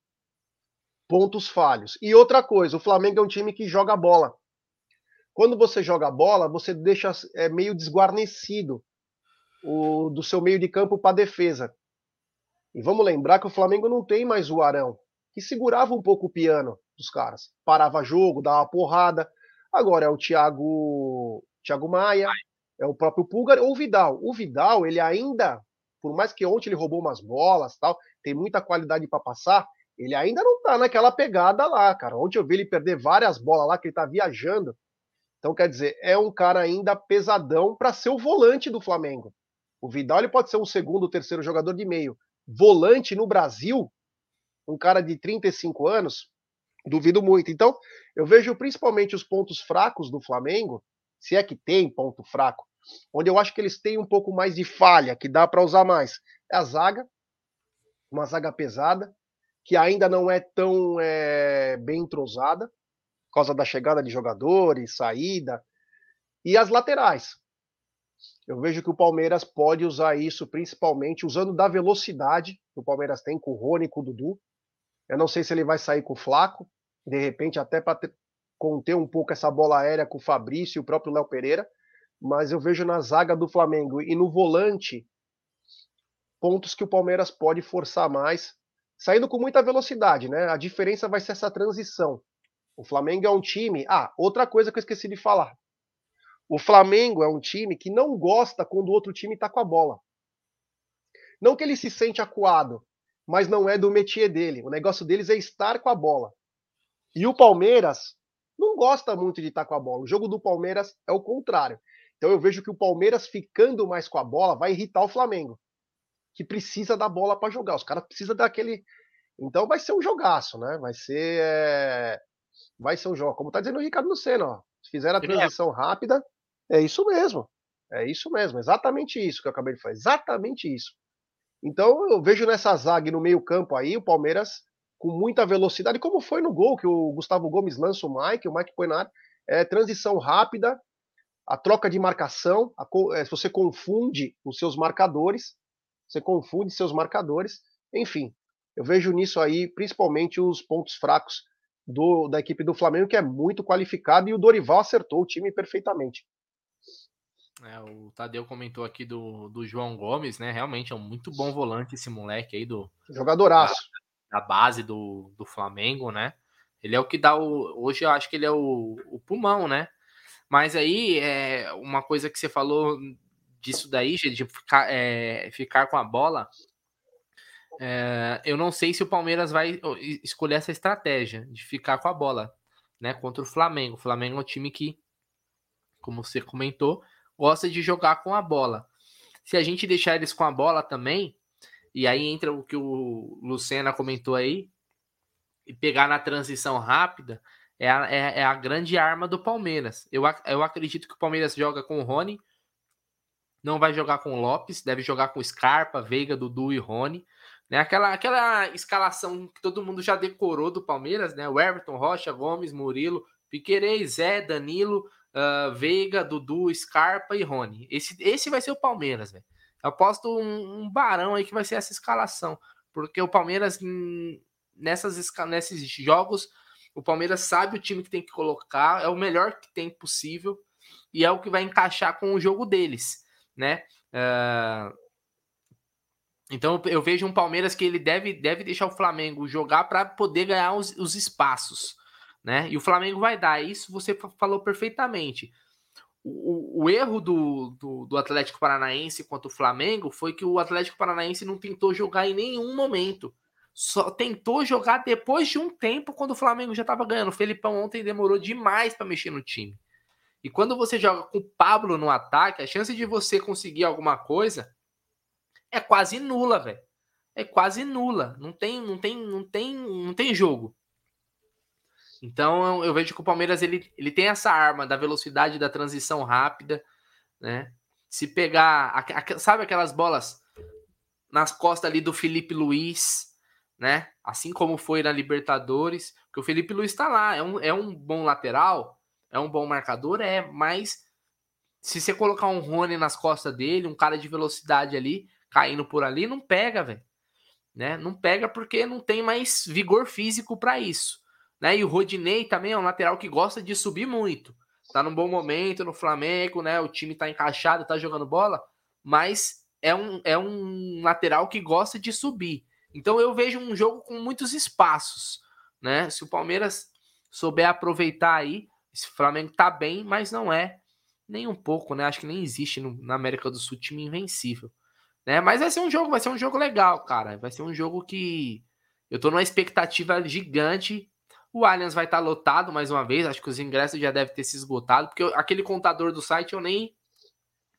[SPEAKER 2] pontos falhos. E outra coisa, o Flamengo é um time que joga bola. Quando você joga bola, você deixa é, meio desguarnecido o, do seu meio de campo para defesa. E vamos lembrar que o Flamengo não tem mais o Arão, que segurava um pouco o piano dos caras. Parava jogo, dava porrada. Agora é o Thiago, Thiago Maia, é o próprio Pulgar ou o Vidal. O Vidal, ele ainda, por mais que ontem ele roubou umas bolas, tal, tem muita qualidade para passar, ele ainda não tá naquela pegada lá, cara. Ontem eu vi ele perder várias bolas lá que ele tá viajando. Então, quer dizer, é um cara ainda pesadão para ser o volante do Flamengo. O Vidal ele pode ser um segundo, terceiro jogador de meio. Volante no Brasil, um cara de 35 anos, duvido muito. Então, eu vejo principalmente os pontos fracos do Flamengo, se é que tem ponto fraco, onde eu acho que eles têm um pouco mais de falha, que dá para usar mais. É a zaga, uma zaga pesada, que ainda não é tão é, bem entrosada, por causa da chegada de jogadores, saída, e as laterais. Eu vejo que o Palmeiras pode usar isso principalmente usando da velocidade que o Palmeiras tem com o Rony e com o Dudu. Eu não sei se ele vai sair com o Flaco, de repente até para conter um pouco essa bola aérea com o Fabrício e o próprio Léo Pereira, mas eu vejo na zaga do Flamengo e no volante pontos que o Palmeiras pode forçar mais, saindo com muita velocidade, né? A diferença vai ser essa transição. O Flamengo é um time. Ah, outra coisa que eu esqueci de falar. O Flamengo é um time que não gosta quando o outro time está com a bola. Não que ele se sente acuado, mas não é do métier dele. O negócio deles é estar com a bola. E o Palmeiras não gosta muito de estar com a bola. O jogo do Palmeiras é o contrário. Então eu vejo que o Palmeiras ficando mais com a bola vai irritar o Flamengo, que precisa da bola para jogar. Os caras precisam daquele. Então vai ser um jogaço, né? Vai ser. É... Vai ser um jogo. Como tá dizendo o Ricardo Lucena, ó. Se fizer a é. transição rápida, é isso mesmo. É isso mesmo, exatamente isso que eu acabei de falar, exatamente isso. Então eu vejo nessa zaga no meio-campo aí o Palmeiras com muita velocidade, como foi no gol que o Gustavo Gomes lança o Mike, o Mike põe na área, é transição rápida, a troca de marcação, a, é, você confunde os seus marcadores, você confunde seus marcadores, enfim, eu vejo nisso aí principalmente os pontos fracos do, da equipe do Flamengo, que é muito qualificado, e o Dorival acertou o time perfeitamente.
[SPEAKER 1] É, o Tadeu comentou aqui do, do João Gomes, né? Realmente é um muito bom volante esse moleque aí do.
[SPEAKER 2] Jogadoraço.
[SPEAKER 1] Da, da base do, do Flamengo, né? Ele é o que dá o. Hoje eu acho que ele é o, o pulmão, né? Mas aí, é uma coisa que você falou disso daí, de ficar, é, ficar com a bola. É, eu não sei se o Palmeiras vai escolher essa estratégia de ficar com a bola, né? Contra o Flamengo. O Flamengo é um time que, como você comentou, gosta de jogar com a bola. Se a gente deixar eles com a bola também, e aí entra o que o Lucena comentou aí, e pegar na transição rápida, é a, é, é a grande arma do Palmeiras. Eu, eu acredito que o Palmeiras joga com o Rony, não vai jogar com o Lopes, deve jogar com Scarpa, Veiga, Dudu e Rony. Né? Aquela, aquela escalação que todo mundo já decorou do Palmeiras, né? O Everton, Rocha, Gomes, Murilo, Piquerez, Zé, Danilo, uh, Veiga, Dudu, Scarpa e Rony. Esse, esse vai ser o Palmeiras, velho. Aposto um, um, barão aí que vai ser essa escalação. Porque o Palmeiras, nessas, nesses jogos, o Palmeiras sabe o time que tem que colocar, é o melhor que tem possível e é o que vai encaixar com o jogo deles, né? Uh, então eu vejo um Palmeiras que ele deve, deve deixar o Flamengo jogar para poder ganhar os, os espaços né? E o Flamengo vai dar. Isso você falou perfeitamente. o, o erro do, do, do, Atlético Paranaense contra o Flamengo foi que o Atlético Paranaense não tentou jogar em nenhum momento. Só tentou jogar depois de um tempo, quando o Flamengo já estava ganhando. O Felipão ontem demorou demais para mexer no time. E quando você joga com o Pablo no ataque, a chance de você conseguir alguma coisa é quase nula, velho. É quase nula. Não tem, não tem, não tem, não tem jogo. Então eu vejo que o Palmeiras ele, ele tem essa arma da velocidade da transição rápida, né? Se pegar, sabe aquelas bolas nas costas ali do Felipe Luiz, né? Assim como foi na Libertadores, que o Felipe Luiz tá lá, é um, é um bom lateral, é um bom marcador, é, mas se você colocar um Rony nas costas dele, um cara de velocidade ali, caindo por ali, não pega, velho. Né? Não pega porque não tem mais vigor físico para isso. Né? E o Rodinei também é um lateral que gosta de subir muito. Tá num bom momento no Flamengo, né? O time tá encaixado, tá jogando bola, mas é um, é um lateral que gosta de subir. Então eu vejo um jogo com muitos espaços, né? Se o Palmeiras souber aproveitar aí, esse Flamengo tá bem, mas não é nem um pouco, né? Acho que nem existe no, na América do Sul time invencível, né? Mas vai ser um jogo, vai ser um jogo legal, cara. Vai ser um jogo que eu tô numa expectativa gigante o Allianz vai estar tá lotado mais uma vez. Acho que os ingressos já devem ter se esgotado, porque aquele contador do site eu nem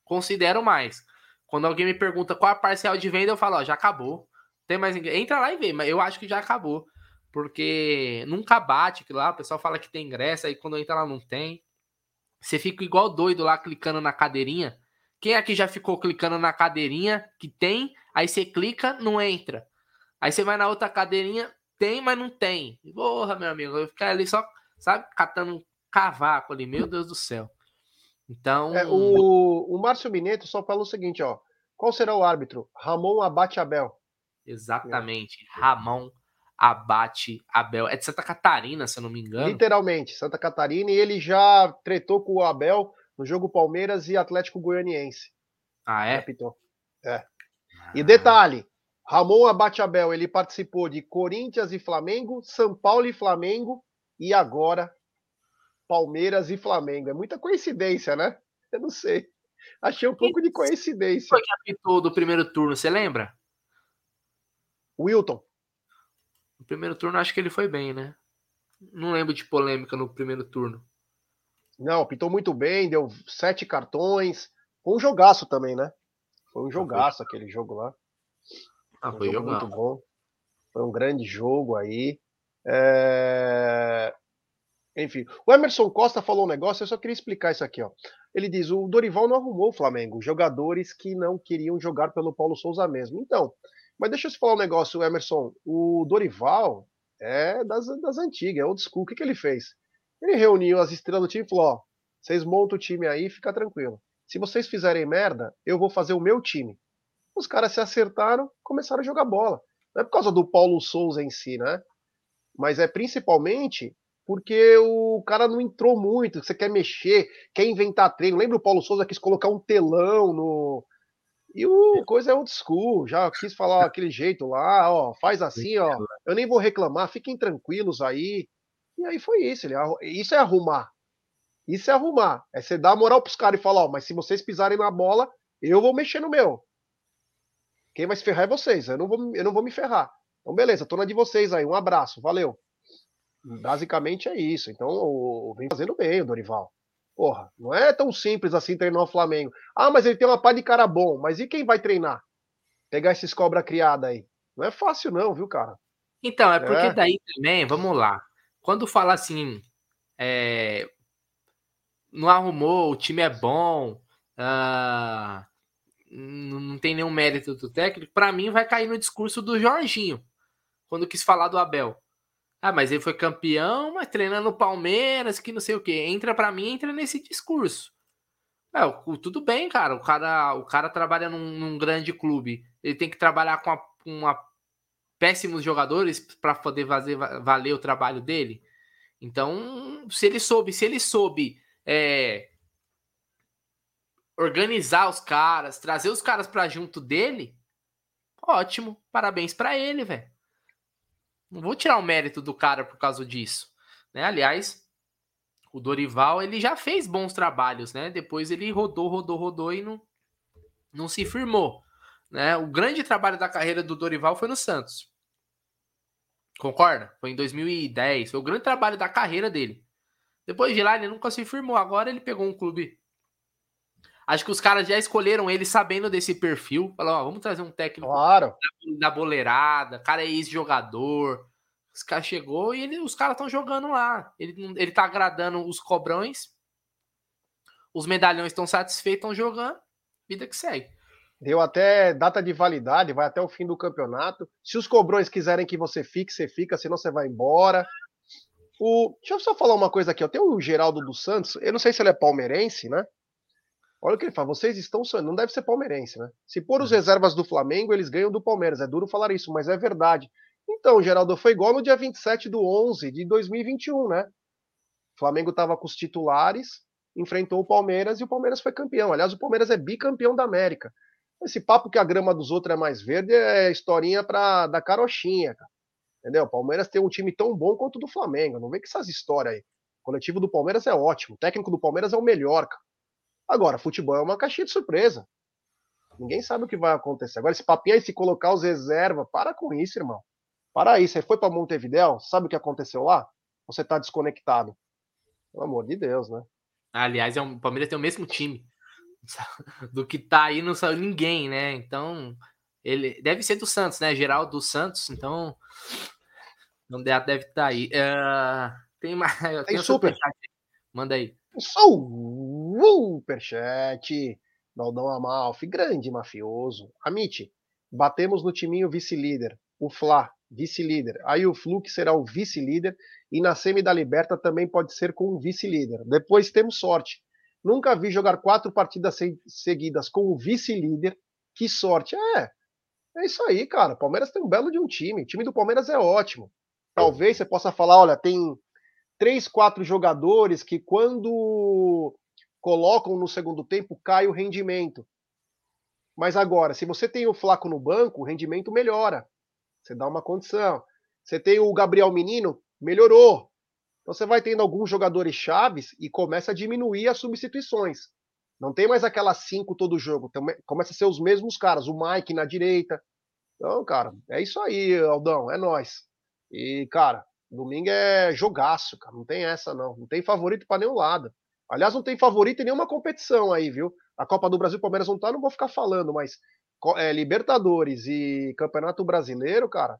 [SPEAKER 1] considero mais. Quando alguém me pergunta qual a parcial de venda, eu falo, ó, já acabou. Tem mais ingresso. Entra lá e vê, mas eu acho que já acabou. Porque nunca bate que lá, o pessoal fala que tem ingresso, aí quando entra lá não tem. Você fica igual doido lá clicando na cadeirinha. Quem aqui já ficou clicando na cadeirinha que tem, aí você clica, não entra. Aí você vai na outra cadeirinha, tem, mas não tem. Porra, meu amigo, eu ficar ali só, sabe, catando um cavaco ali, meu Deus do céu. Então.
[SPEAKER 2] É, o, o Márcio Mineto só falou o seguinte, ó. Qual será o árbitro? Ramon Abate Abel.
[SPEAKER 1] Exatamente. É. Ramon Abate Abel. É de Santa Catarina, se eu não me engano.
[SPEAKER 2] Literalmente, Santa Catarina, e ele já tretou com o Abel no jogo Palmeiras e Atlético Goianiense.
[SPEAKER 1] Ah, é?
[SPEAKER 2] Capitão. É. Ah. E detalhe, Ramon Abate-Abel, ele participou de Corinthians e Flamengo, São Paulo e Flamengo e agora Palmeiras e Flamengo. É muita coincidência, né? Eu não sei. Achei um pouco de coincidência.
[SPEAKER 1] Quem foi que apitou do primeiro turno, você lembra?
[SPEAKER 2] Wilton.
[SPEAKER 1] No primeiro turno acho que ele foi bem, né? Não lembro de polêmica no primeiro turno.
[SPEAKER 2] Não, apitou muito bem, deu sete cartões. Foi um jogaço também, né? Foi um jogaço aquele jogo lá.
[SPEAKER 1] Ah, foi um jogo muito
[SPEAKER 2] bom. Foi um grande jogo aí. É... Enfim, o Emerson Costa falou um negócio, eu só queria explicar isso aqui, ó. Ele diz: o Dorival não arrumou o Flamengo, jogadores que não queriam jogar pelo Paulo Souza mesmo. Então, mas deixa eu te falar um negócio, Emerson. O Dorival é das, das antigas, é old school. O que, que ele fez? Ele reuniu as estrelas do time e falou: ó, vocês montam o time aí, fica tranquilo. Se vocês fizerem merda, eu vou fazer o meu time os caras se acertaram, começaram a jogar bola. Não é por causa do Paulo Souza em si, né? Mas é principalmente porque o cara não entrou muito, você quer mexer, quer inventar treino. Lembra o Paulo Souza quis colocar um telão no. E o coisa é old school, já quis falar aquele jeito lá, ó, faz assim, ó, eu nem vou reclamar, fiquem tranquilos aí. E aí foi isso, ele, isso é arrumar. Isso é arrumar. É você dar moral pros caras e falar, ó, mas se vocês pisarem na bola, eu vou mexer no meu. Quem vai se ferrar é vocês. Eu não vou, eu não vou me ferrar. Então, beleza, tô na de vocês aí. Um abraço, valeu. Basicamente é isso. Então, vem fazendo bem o Dorival. Porra, não é tão simples assim treinar o Flamengo. Ah, mas ele tem uma pá de cara bom. Mas e quem vai treinar? Pegar esses cobra criada aí. Não é fácil, não, viu, cara?
[SPEAKER 1] Então, é porque é. daí também, vamos lá. Quando fala assim, é, não arrumou, o time é bom, uh, não tem nenhum mérito do técnico, para mim vai cair no discurso do Jorginho, quando quis falar do Abel. Ah, mas ele foi campeão, mas treinando o Palmeiras, que não sei o que. Entra para mim, entra nesse discurso. É, tudo bem, cara. O cara, o cara trabalha num, num grande clube. Ele tem que trabalhar com, a, péssimos jogadores para poder fazer valer o trabalho dele. Então, se ele soube, se ele soube é, organizar os caras, trazer os caras para junto dele, ótimo, parabéns para ele, velho. Não vou tirar o mérito do cara por causa disso, né? Aliás, o Dorival, ele já fez bons trabalhos, né? Depois ele rodou, rodou, rodou e não, não se firmou. Né? O grande trabalho da carreira do Dorival foi no Santos. Concorda? Foi em 2010. Foi o grande trabalho da carreira dele. Depois de lá, ele nunca se firmou. Agora ele pegou um clube. Acho que os caras já escolheram ele sabendo desse perfil. Falaram, vamos trazer um técnico
[SPEAKER 2] claro.
[SPEAKER 1] da, da boleirada. cara é ex-jogador. Os caras chegou e ele, os caras estão jogando lá. Ele, ele tá agradando os cobrões. Os medalhões estão satisfeitos, estão jogando. Vida que segue.
[SPEAKER 2] Deu até data de validade, vai até o fim do campeonato. Se os cobrões quiserem que você fique, você fica, senão você vai embora. O... Deixa eu só falar uma coisa aqui. Eu tenho o Geraldo dos Santos, eu não sei se ele é palmeirense, né? Olha o que ele fala, vocês estão sonhando, não deve ser palmeirense, né? Se pôr os reservas do Flamengo, eles ganham do Palmeiras. É duro falar isso, mas é verdade. Então, Geraldo, foi igual no dia 27 do 11 de 2021, né? O Flamengo estava com os titulares, enfrentou o Palmeiras e o Palmeiras foi campeão. Aliás, o Palmeiras é bicampeão da América. Esse papo que a grama dos outros é mais verde é historinha pra, da carochinha, cara. Entendeu? O Palmeiras tem um time tão bom quanto o do Flamengo. Não vem com essas histórias aí. O coletivo do Palmeiras é ótimo. O técnico do Palmeiras é o melhor, cara. Agora, futebol é uma caixinha de surpresa. Ninguém sabe o que vai acontecer. Agora, esse papinho aí, se colocar os reservas, para com isso, irmão. Para aí, você foi para Montevidéu, sabe o que aconteceu lá? Você tá desconectado. Pelo amor de Deus, né?
[SPEAKER 1] Aliás, é um, o Palmeiras tem o mesmo time. Do que tá aí, não saiu ninguém, né? Então, ele deve ser do Santos, né? Geral do Santos, então. Não deve estar tá aí. Uh, tem mais.
[SPEAKER 2] Tem, super.
[SPEAKER 1] Manda aí.
[SPEAKER 2] Superchat. Daldão Amalfi, grande mafioso. Amit, batemos no timinho vice-líder. O Fla, vice-líder. Aí o Fluke será o vice-líder e na semi da Liberta também pode ser com o vice-líder. Depois temos sorte. Nunca vi jogar quatro partidas seguidas com o vice-líder. Que sorte. É, é isso aí, cara. Palmeiras tem um belo de um time. O time do Palmeiras é ótimo. Talvez você possa falar, olha, tem três, quatro jogadores que quando colocam no segundo tempo cai o rendimento. Mas agora, se você tem o Flaco no banco, o rendimento melhora. Você dá uma condição. Você tem o Gabriel Menino, melhorou. Então você vai tendo alguns jogadores chaves e começa a diminuir as substituições. Não tem mais aquelas cinco todo jogo. Começa a ser os mesmos caras. O Mike na direita. Então, cara, é isso aí, Aldão. É nós. E, cara, domingo é jogaço, cara. Não tem essa, não. Não tem favorito para nenhum lado. Aliás, não tem favorito em nenhuma competição aí, viu? A Copa do Brasil, Palmeiras não tá, não vou ficar falando, mas é, Libertadores e Campeonato Brasileiro, cara,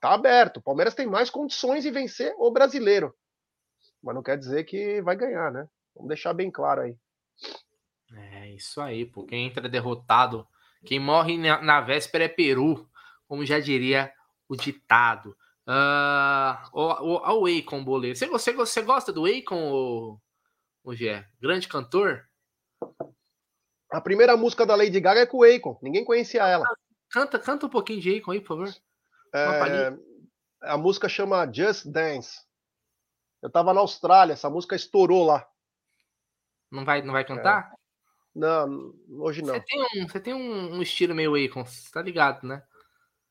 [SPEAKER 2] tá aberto. O Palmeiras tem mais condições de vencer o brasileiro. Mas não quer dizer que vai ganhar, né? Vamos deixar bem claro aí.
[SPEAKER 1] É isso aí, pô. Quem entra derrotado, quem morre na, na véspera é Peru, como já diria o ditado. Uh, o, o, o Akon, boleiro. Você, você, você gosta do Akon, o Gé? Grande cantor?
[SPEAKER 2] A primeira música da Lady Gaga é com o Akon. Ninguém conhecia ela.
[SPEAKER 1] Canta, canta um pouquinho de Akon aí, por favor.
[SPEAKER 2] É, a música chama Just Dance. Eu tava na Austrália, essa música estourou lá.
[SPEAKER 1] Não vai, não vai cantar? É.
[SPEAKER 2] Não, hoje não.
[SPEAKER 1] Você tem um, você tem um, um estilo meio Akon, você tá ligado, né?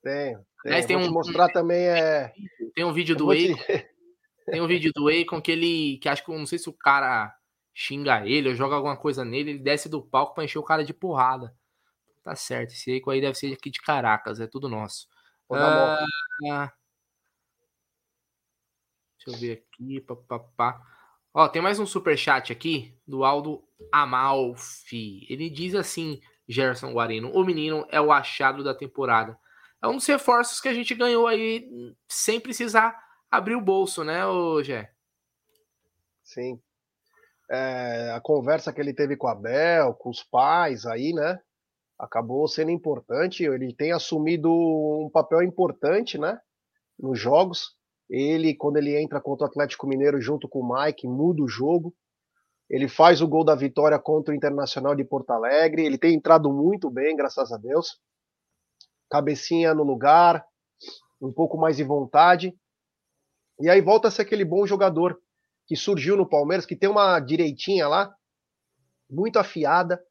[SPEAKER 2] Tenho. tenho. tem um, mostrar um, também é.
[SPEAKER 1] Tem um vídeo do Akon. Tem um vídeo do Akon que ele. Que acho que não sei se o cara xinga ele ou joga alguma coisa nele, ele desce do palco para encher o cara de porrada. Tá certo, esse Eiko aí deve ser aqui de Caracas, é tudo nosso. Ah, deixa eu ver aqui, papapá. Ó, tem mais um super chat aqui do Aldo Amalfi. Ele diz assim, Gerson Guarino, o menino é o achado da temporada. É um dos reforços que a gente ganhou aí sem precisar abrir o bolso, né, ô Gé?
[SPEAKER 2] Sim, é, a conversa que ele teve com a Bel, com os pais aí, né? Acabou sendo importante. Ele tem assumido um papel importante, né? Nos jogos. Ele, quando ele entra contra o Atlético Mineiro junto com o Mike, muda o jogo. Ele faz o gol da vitória contra o Internacional de Porto Alegre. Ele tem entrado muito bem, graças a Deus. Cabecinha no lugar, um pouco mais de vontade. E aí volta a ser aquele bom jogador que surgiu no Palmeiras, que tem uma direitinha lá, muito afiada,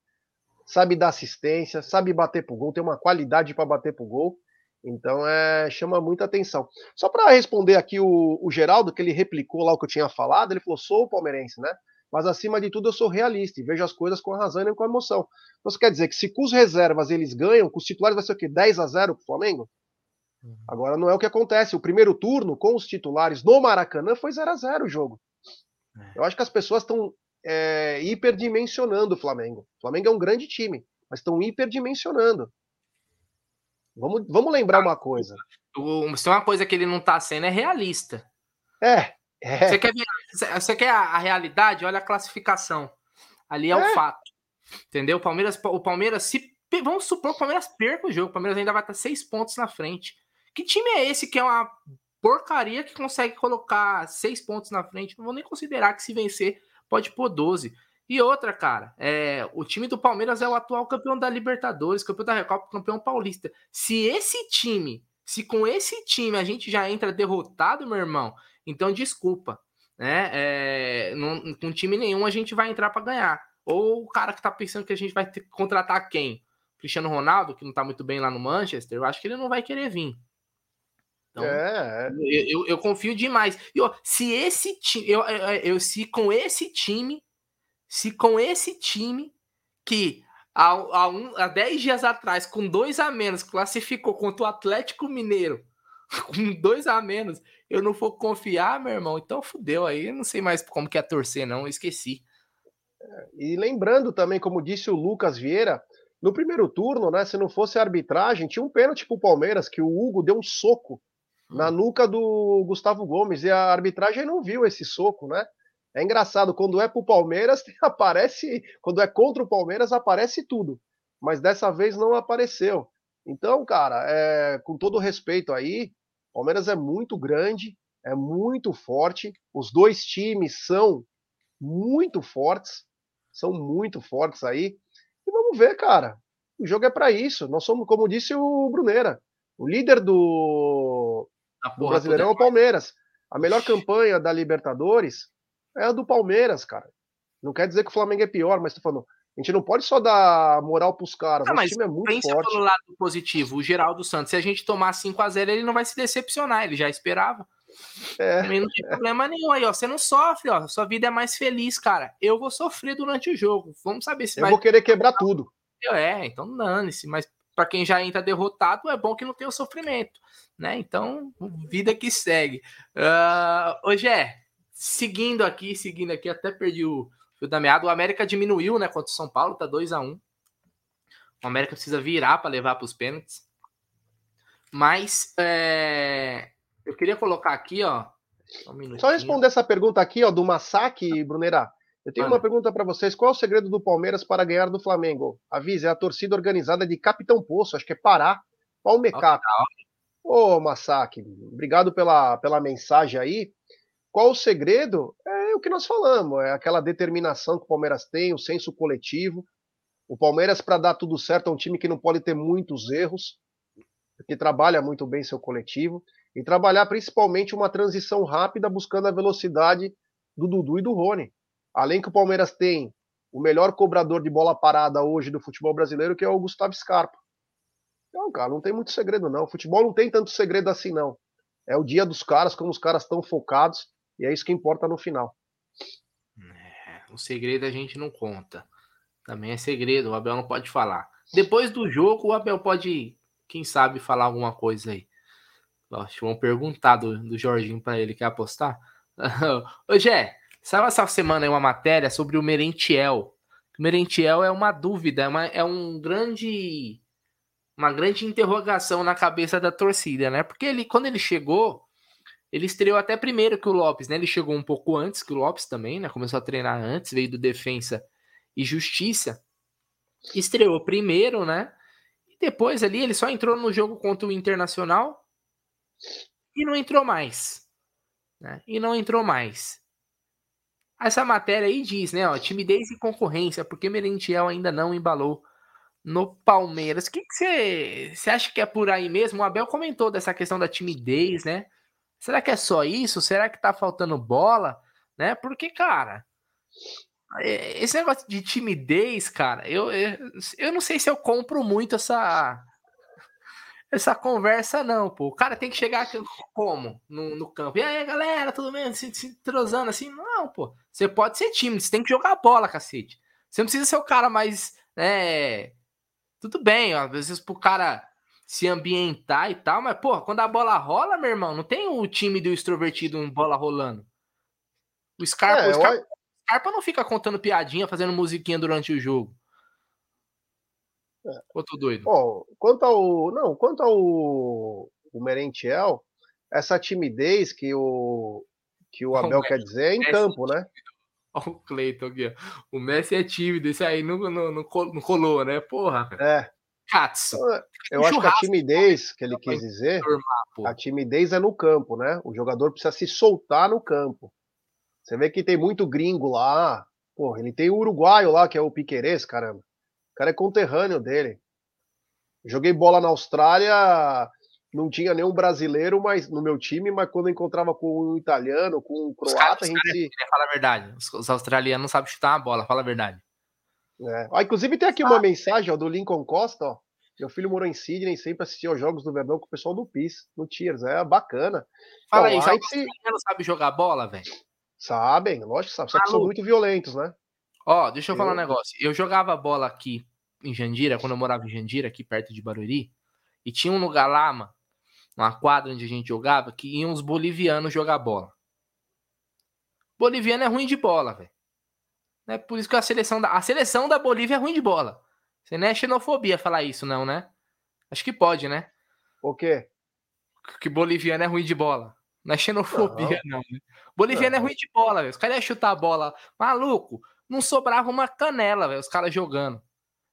[SPEAKER 2] sabe dar assistência, sabe bater pro gol, tem uma qualidade para bater pro gol. Então é, chama muita atenção. Só para responder aqui o, o, Geraldo, que ele replicou lá o que eu tinha falado, ele falou: sou palmeirense, né? Mas acima de tudo eu sou realista e vejo as coisas com a razão e com a emoção. Então, isso quer dizer que se com os reservas eles ganham, com os titulares vai ser o quê? 10 a 0 pro Flamengo? Uhum. Agora não é o que acontece. O primeiro turno com os titulares no Maracanã foi 0 a 0 o jogo. É. Eu acho que as pessoas estão é, hiperdimensionando o Flamengo. O Flamengo é um grande time, mas estão hiperdimensionando. Vamos, vamos lembrar uma coisa.
[SPEAKER 1] Se uma coisa que ele não está sendo é realista.
[SPEAKER 2] É.
[SPEAKER 1] é. Você quer, ver, você quer a, realidade? Olha a classificação. Ali é, é, o fato. Entendeu? O Palmeiras, o Palmeiras, se. Vamos supor que o Palmeiras perca o jogo. O Palmeiras ainda vai estar seis pontos na frente. Que time é esse que é uma porcaria que consegue colocar seis pontos na frente? Não vou nem considerar que se vencer pode pôr 12. E outra, cara, é, o time do Palmeiras é o atual campeão da Libertadores, campeão da Recopa, campeão paulista. Se esse time, se com esse time a gente já entra derrotado, meu irmão, então desculpa, né? É, não, com time nenhum a gente vai entrar para ganhar. Ou o cara que tá pensando que a gente vai ter que contratar quem? Cristiano Ronaldo, que não tá muito bem lá no Manchester, eu acho que ele não vai querer vir. Então, é, é. Eu, eu, eu, confio demais. E, ó, se esse time, eu, eu, eu, se com esse time se com esse time que há, há, um, há 10 dias atrás, com dois a menos, classificou contra o Atlético Mineiro, com dois a menos, eu não for confiar, meu irmão, então fudeu aí, eu não sei mais como que é torcer, não, eu esqueci.
[SPEAKER 2] E lembrando também, como disse o Lucas Vieira, no primeiro turno, né, se não fosse a arbitragem, tinha um pênalti pro Palmeiras, que o Hugo deu um soco na hum. nuca do Gustavo Gomes, e a arbitragem não viu esse soco, né? É engraçado, quando é pro Palmeiras, aparece. Quando é contra o Palmeiras, aparece tudo. Mas dessa vez não apareceu. Então, cara, é, com todo respeito aí, o Palmeiras é muito grande, é muito forte. Os dois times são muito fortes, são muito fortes aí. E vamos ver, cara. O jogo é para isso. Nós somos, como disse o Brunera, o líder do, do Brasileirão é o Palmeiras. A melhor campanha da Libertadores é a do Palmeiras, cara. Não quer dizer que o Flamengo é pior, mas tô falando, a gente não pode só dar moral pros caras. Não, o time é muito forte. pelo
[SPEAKER 1] lado positivo, o Geraldo Santos, se a gente tomar 5 a 0 ele não vai se decepcionar, ele já esperava. É, Também não tem é. problema nenhum aí, ó. Você não sofre, ó. Sua vida é mais feliz, cara. Eu vou sofrer durante o jogo. Vamos saber se
[SPEAKER 2] Eu vai... vou querer quebrar tudo.
[SPEAKER 1] É, então dane-se. Mas para quem já entra derrotado, é bom que não tenha o sofrimento, né? Então, vida que segue. Uh, ô, Gé, Seguindo aqui, seguindo aqui, até perdi o fio da meada. O América diminuiu, né, contra o São Paulo, tá 2 a 1 O América precisa virar para levar para os pênaltis. Mas é... eu queria colocar aqui, ó.
[SPEAKER 2] Um Só responder essa pergunta aqui, ó, do Massaque, Brunera. Eu tenho Mano. uma pergunta para vocês. Qual é o segredo do Palmeiras para ganhar do Flamengo? Avise, é a torcida organizada de Capitão Poço, acho que é Pará, Palmecap. Ô, Massaque, obrigado pela, pela mensagem aí. Qual o segredo? É o que nós falamos, é aquela determinação que o Palmeiras tem, o senso coletivo. O Palmeiras, para dar tudo certo, é um time que não pode ter muitos erros, porque trabalha muito bem seu coletivo, e trabalhar principalmente uma transição rápida, buscando a velocidade do Dudu e do Rony. Além que o Palmeiras tem o melhor cobrador de bola parada hoje do futebol brasileiro, que é o Gustavo Scarpa. Não, cara, não tem muito segredo, não. O futebol não tem tanto segredo assim, não. É o dia dos caras, como os caras estão focados. E é isso que importa no final.
[SPEAKER 1] É, o segredo a gente não conta. Também é segredo, o Abel não pode falar. Depois do jogo, o Abel pode, quem sabe, falar alguma coisa aí. Que vão perguntar do, do Jorginho para ele, quer apostar? Ô Gé, saiu essa semana uma matéria sobre o Merentiel. O Merentiel é uma dúvida, é, uma, é um grande uma grande interrogação na cabeça da torcida, né? Porque ele, quando ele chegou, ele estreou até primeiro que o Lopes, né? Ele chegou um pouco antes que o Lopes também, né? Começou a treinar antes, veio do Defensa e Justiça. Estreou primeiro, né? E depois ali ele só entrou no jogo contra o Internacional e não entrou mais. Né? E não entrou mais. Essa matéria aí diz, né? Ó, timidez e concorrência, porque Merentiel ainda não embalou no Palmeiras. O que você acha que é por aí mesmo? O Abel comentou dessa questão da timidez, né? Será que é só isso? Será que tá faltando bola? Né? Porque, cara, é, esse negócio de timidez, cara, eu, eu, eu não sei se eu compro muito essa essa conversa não, pô. O cara tem que chegar como? No, no campo. E aí, galera, tudo bem? Se, se trozando assim? Não, pô. Você pode ser tímido, você tem que jogar bola, cacete. Você não precisa ser o cara mais. É... Tudo bem, às vezes pro cara se ambientar e tal, mas, pô, quando a bola rola, meu irmão, não tem o time do extrovertido um bola rolando. O Scarpa, é, o Scarpa, eu... Scarpa não fica contando piadinha, fazendo musiquinha durante o jogo.
[SPEAKER 2] É. Ou tô doido? Bom, quanto ao. Não, quanto ao o Merentiel, essa timidez que o, que o Abel quer dizer é em campo, né?
[SPEAKER 1] Olha o Cleiton aqui, ó. O Messi é tímido, esse aí não, não, não, colou, né? Porra.
[SPEAKER 2] É.
[SPEAKER 1] Katsu.
[SPEAKER 2] Eu acho que a timidez que ele quis dizer, a timidez é no campo, né? O jogador precisa se soltar no campo. Você vê que tem muito gringo lá. Porra, ele tem o uruguaio lá, que é o Piquerez, caramba. O cara é conterrâneo dele. Joguei bola na Austrália, não tinha nenhum brasileiro mas, no meu time, mas quando eu encontrava com um italiano, com um croata, a gente. Se...
[SPEAKER 1] Fala a verdade. Os, os, australianos não sabem chutar uma bola, fala a verdade.
[SPEAKER 2] É. Ah, inclusive tem aqui uma mensagem ó, do Lincoln Costa, ó. Meu filho morou em Sydney, sempre assistia aos jogos do Verdão com o pessoal do PIS, no Tiers. É bacana.
[SPEAKER 1] Fala então, aí, já se... não sabe jogar bola, velho?
[SPEAKER 2] Sabem, lógico que sabem. Só que são muito violentos, né?
[SPEAKER 1] Ó, deixa eu, eu falar um negócio. Eu jogava bola aqui em Jandira, quando eu morava em Jandira, aqui perto de Barueri, e tinha um lugar lá, mano, uma quadra onde a gente jogava, que iam os bolivianos jogar bola. Boliviano é ruim de bola, velho. É por isso que a seleção da, a seleção da Bolívia é ruim de bola. Você não é xenofobia falar isso, não, né? Acho que pode, né?
[SPEAKER 2] O quê?
[SPEAKER 1] Que boliviano é ruim de bola. Não é xenofobia, não. não né? Boliviano é não. é ruim de bola, velho. Os caras iam chutar a bola. Maluco, não sobrava uma canela, velho, os caras jogando.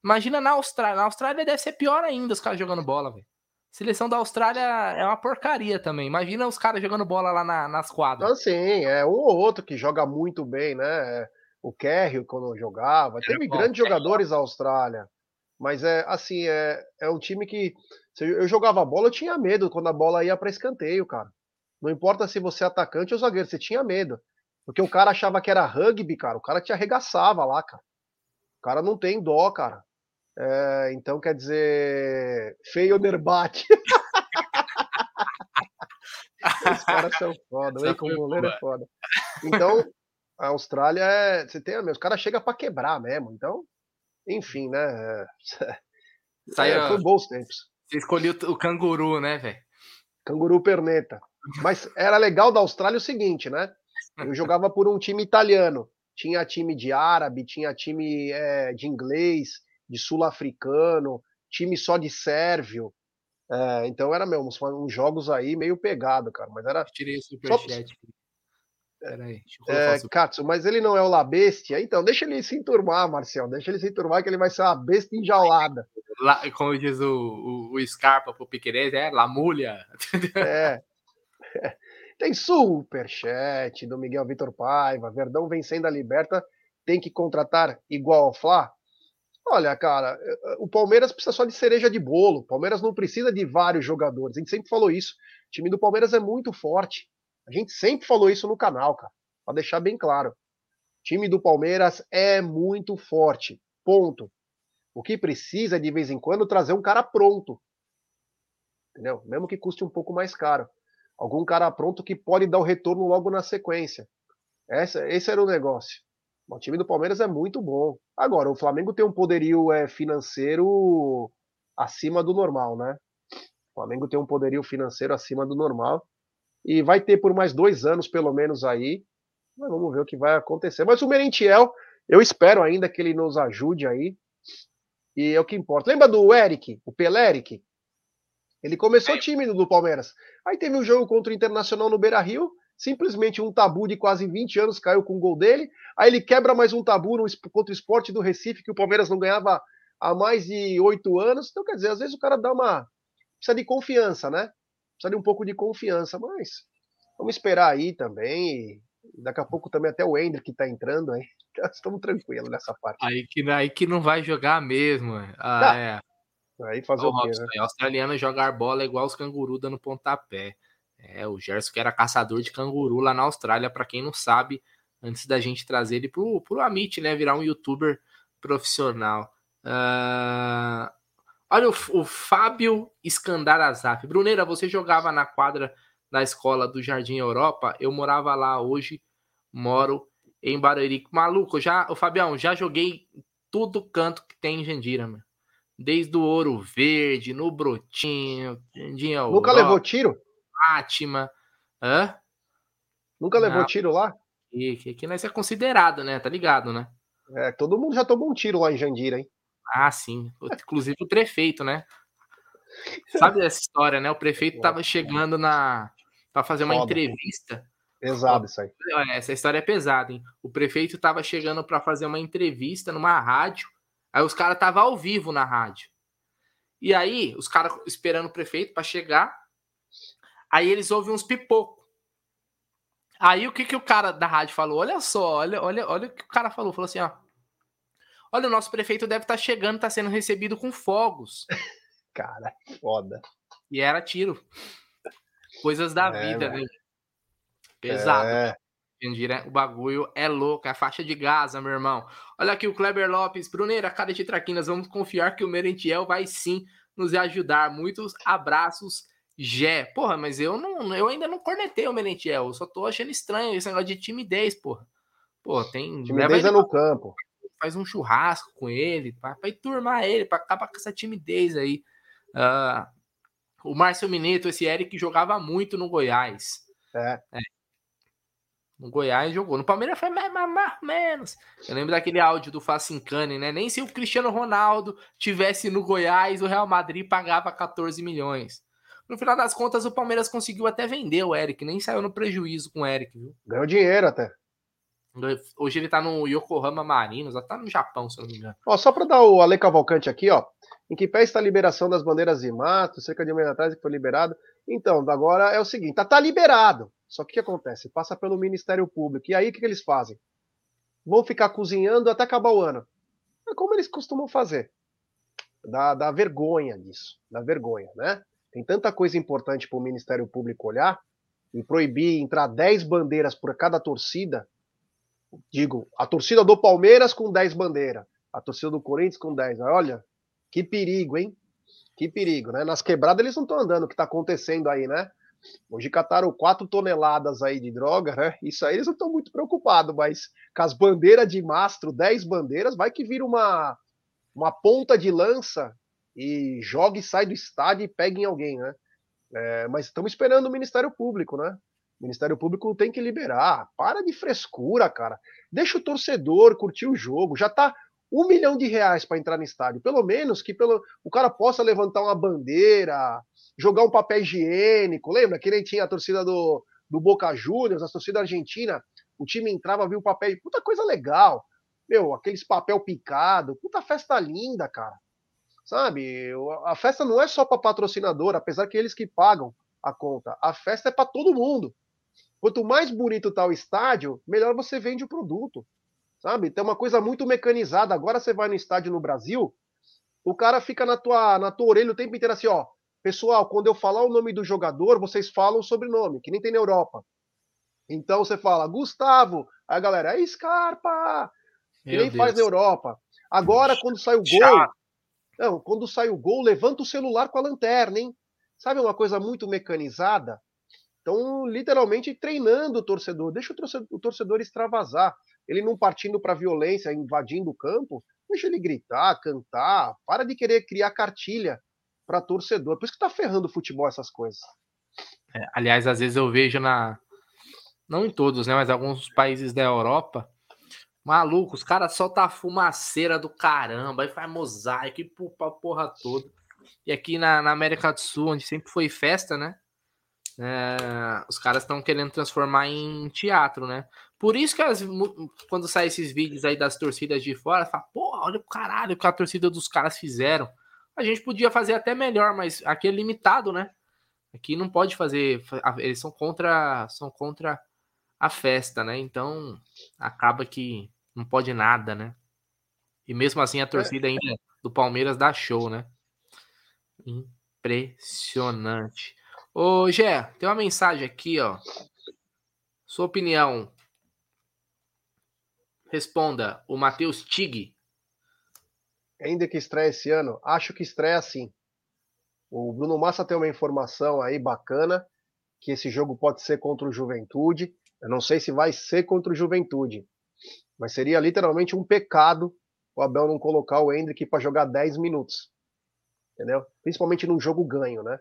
[SPEAKER 1] Imagina na Austrália. Na Austrália deve ser pior ainda os caras jogando bola, velho. Seleção da Austrália é uma porcaria também. Imagina os caras jogando bola lá na, nas quadras.
[SPEAKER 2] Assim, é um ou outro que joga muito bem, né? O Kerry, quando jogava. Teve grandes jogadores da Austrália. Mas é assim, é, é um time que. Eu jogava bola, eu tinha medo quando a bola ia para escanteio, cara. Não importa se você é atacante ou zagueiro, você tinha medo. Porque o cara achava que era rugby, cara. O cara te arregaçava lá, cara. O cara não tem dó, cara. É, então, quer dizer, feio bate. Os caras são foda, hein? Como goleiro é foda. Então, a Austrália é. Você tem, os caras chegam para quebrar mesmo. Então, enfim, né? É,
[SPEAKER 1] Saiu, é, foi bons tempos. Você escolheu o canguru, né, velho?
[SPEAKER 2] Canguru perneta. Mas era legal da Austrália o seguinte, né? Eu jogava por um time italiano. Tinha time de árabe, tinha time é, de inglês, de sul-africano, time só de sérvio. É, então era mesmo uns, uns, jogos aí meio pegado, cara. Mas era. Eu
[SPEAKER 1] tirei o superchat. Só...
[SPEAKER 2] Peraí, é, Katsu, mas ele não é o La Bestia? Então, deixa ele se enturmar, Marcel. Deixa ele se enturmar que ele vai ser uma besta enjaulada.
[SPEAKER 1] Lá, como diz o, o, o Scarpa pro Piquerez, é Lamulha.
[SPEAKER 2] É. Tem superchat do Miguel Vitor Paiva. Verdão vencendo a Liberta. Tem que contratar igual ao Fla? Olha, cara, o Palmeiras precisa só de cereja de bolo. O Palmeiras não precisa de vários jogadores. A gente sempre falou isso. O time do Palmeiras é muito forte. A gente sempre falou isso no canal, cara. Pra deixar bem claro. O time do Palmeiras é muito forte. Ponto. O que precisa é, de vez em quando, trazer um cara pronto. Entendeu? Mesmo que custe um pouco mais caro. Algum cara pronto que pode dar o retorno logo na sequência. Essa, esse era o negócio. O time do Palmeiras é muito bom. Agora, o Flamengo tem um poderio é, financeiro acima do normal, né? O Flamengo tem um poderio financeiro acima do normal e vai ter por mais dois anos, pelo menos, aí. Mas vamos ver o que vai acontecer. Mas o Merentiel, eu espero ainda que ele nos ajude aí. E é o que importa. Lembra do Eric, o Peleric? Ele começou é. tímido do Palmeiras. Aí teve um jogo contra o Internacional no Beira Rio. Simplesmente um tabu de quase 20 anos caiu com o gol dele. Aí ele quebra mais um tabu no, contra o esporte do Recife, que o Palmeiras não ganhava há mais de oito anos. Então, quer dizer, às vezes o cara dá uma. precisa de confiança, né? precisa de um pouco de confiança, mas vamos esperar aí também. Daqui a pouco também até o Hendrick está entrando aí. Estamos tranquilos nessa parte.
[SPEAKER 1] Aí que, aí que não vai jogar mesmo. Ah, é.
[SPEAKER 2] Aí fazer o, o quê, né?
[SPEAKER 1] O australiano jogar bola igual os cangurus dando pontapé. É, o Gerson que era caçador de canguru lá na Austrália, para quem não sabe, antes da gente trazer ele pro, pro Amit, né? Virar um youtuber profissional. Uh, Olha o, o Fábio Escandarazaf. Bruneira, você jogava na quadra da escola do Jardim Europa? Eu morava lá hoje, moro em Barueri. Maluco, já, o Fabião, já joguei tudo canto que tem em Jandira, mano. Desde o Ouro Verde, no Brotinho,
[SPEAKER 2] Jandinha Nunca levou tiro?
[SPEAKER 1] Fátima. Hã?
[SPEAKER 2] Nunca levou Não. tiro lá?
[SPEAKER 1] E que aqui nós é considerado, né? Tá ligado, né?
[SPEAKER 2] É, todo mundo já tomou um tiro lá em Jandira, hein?
[SPEAKER 1] Ah, sim. Inclusive o prefeito, né? Sabe essa história, né? O prefeito tava chegando na para fazer uma Foda. entrevista.
[SPEAKER 2] Pesado isso aí.
[SPEAKER 1] Essa história é pesada, hein? O prefeito tava chegando para fazer uma entrevista numa rádio. Aí os caras tava ao vivo na rádio. E aí, os caras esperando o prefeito para chegar. Aí eles ouvem uns pipocos. Aí o que que o cara da rádio falou? Olha só, olha, olha, olha o que o cara falou. Falou assim, ó. Olha, o nosso prefeito deve estar tá chegando, está sendo recebido com fogos.
[SPEAKER 2] cara, foda.
[SPEAKER 1] E era tiro. Coisas da é, vida, né? Pesado. É. O bagulho é louco, é a faixa de Gaza, meu irmão. Olha aqui o Kleber Lopes, Bruneira, cara de traquinas, vamos confiar que o Merentiel vai sim nos ajudar. Muitos abraços, Gé. Porra, mas eu não, eu ainda não cornetei o Merentiel, eu só tô achando estranho esse negócio de timidez, porra. Pô, tem.
[SPEAKER 2] Timidez é no campo.
[SPEAKER 1] Faz um churrasco com ele, pra, pra turmar ele, pra acabar com essa timidez aí. Uh, o Márcio Mineto, esse Eric jogava muito no Goiás.
[SPEAKER 2] É. é.
[SPEAKER 1] No Goiás jogou. No Palmeiras foi mais, mais, mais menos. Eu lembro daquele áudio do Facincani, né? Nem se o Cristiano Ronaldo tivesse no Goiás, o Real Madrid pagava 14 milhões. No final das contas, o Palmeiras conseguiu até vender o Eric, nem saiu no prejuízo com o Eric, viu?
[SPEAKER 2] Ganhou dinheiro até.
[SPEAKER 1] Hoje ele tá no Yokohama Marinos, tá no Japão, se eu não me engano.
[SPEAKER 2] Ó, só para dar o Ale Cavalcante aqui, ó. Em que pé está a liberação das bandeiras de mato? Cerca de um mês atrás que foi liberado. Então, agora é o seguinte, tá, tá liberado. Só que o que acontece? Passa pelo Ministério Público. E aí o que, que eles fazem? Vão ficar cozinhando até acabar o ano. É como eles costumam fazer. Dá, dá vergonha disso. Dá vergonha, né? Tem tanta coisa importante para o Ministério Público olhar e proibir entrar 10 bandeiras por cada torcida. Digo, a torcida do Palmeiras com 10 bandeiras, a torcida do Corinthians com 10. Olha, que perigo, hein? Que perigo, né? Nas quebradas eles não estão andando, o que está acontecendo aí, né? Hoje cataram 4 toneladas aí de droga, né? Isso aí eles não estão muito preocupados, mas com as bandeiras de mastro, 10 bandeiras, vai que vira uma, uma ponta de lança e joga e sai do estádio e pega em alguém, né? É, mas estamos esperando o Ministério Público, né? O Ministério Público tem que liberar. Para de frescura, cara. Deixa o torcedor curtir o jogo. Já tá um milhão de reais para entrar no estádio. Pelo menos que pelo, o cara possa levantar uma bandeira, jogar um papel higiênico. Lembra que nem tinha a torcida do, do Boca Juniors, a torcida argentina. O time entrava, viu o papel. Puta coisa legal. Meu, aqueles papel picado. Puta festa linda, cara. Sabe? A festa não é só para patrocinador, apesar que eles que pagam a conta. A festa é para todo mundo. Quanto mais bonito tá o estádio, melhor você vende o produto. Sabe? Tem uma coisa muito mecanizada. Agora você vai no estádio no Brasil, o cara fica na tua, na tua orelha o tempo inteiro assim, ó. Pessoal, quando eu falar o nome do jogador, vocês falam o sobrenome, que nem tem na Europa. Então você fala, Gustavo. Aí a galera, é Scarpa! Que Meu nem Deus. faz na Europa. Agora, quando sai o gol, não, quando sai o gol, levanta o celular com a lanterna, hein? Sabe uma coisa muito mecanizada? Então, literalmente treinando o torcedor. Deixa o torcedor, o torcedor extravasar. Ele não partindo para violência, invadindo o campo, deixa ele gritar, cantar. Para de querer criar cartilha para torcedor. Por isso que tá ferrando o futebol essas coisas.
[SPEAKER 1] É, aliás, às vezes eu vejo na. Não em todos, né? Mas alguns países da Europa Maluco, os caras soltam a fumaceira do caramba, aí faz mosaico e pra porra toda. E aqui na, na, América do Sul, onde sempre foi festa, né? É, os caras estão querendo transformar em teatro, né? Por isso que as, quando saem esses vídeos aí das torcidas de fora, fala, pô, olha o caralho que a torcida dos caras fizeram. A gente podia fazer até melhor, mas aqui é limitado, né? Aqui não pode fazer. Eles são contra, são contra a festa, né? Então acaba que não pode nada, né? E mesmo assim a é. torcida ainda do Palmeiras dá show, né? Impressionante. Ô, Gé, tem uma mensagem aqui, ó. Sua opinião. Responda o Matheus Tig.
[SPEAKER 2] Ainda que estreia esse ano? Acho que estreia sim. O Bruno Massa tem uma informação aí bacana que esse jogo pode ser contra o Juventude. Eu não sei se vai ser contra o Juventude, mas seria literalmente um pecado o Abel não colocar o Hendrick para jogar 10 minutos. Entendeu? Principalmente num jogo ganho, né?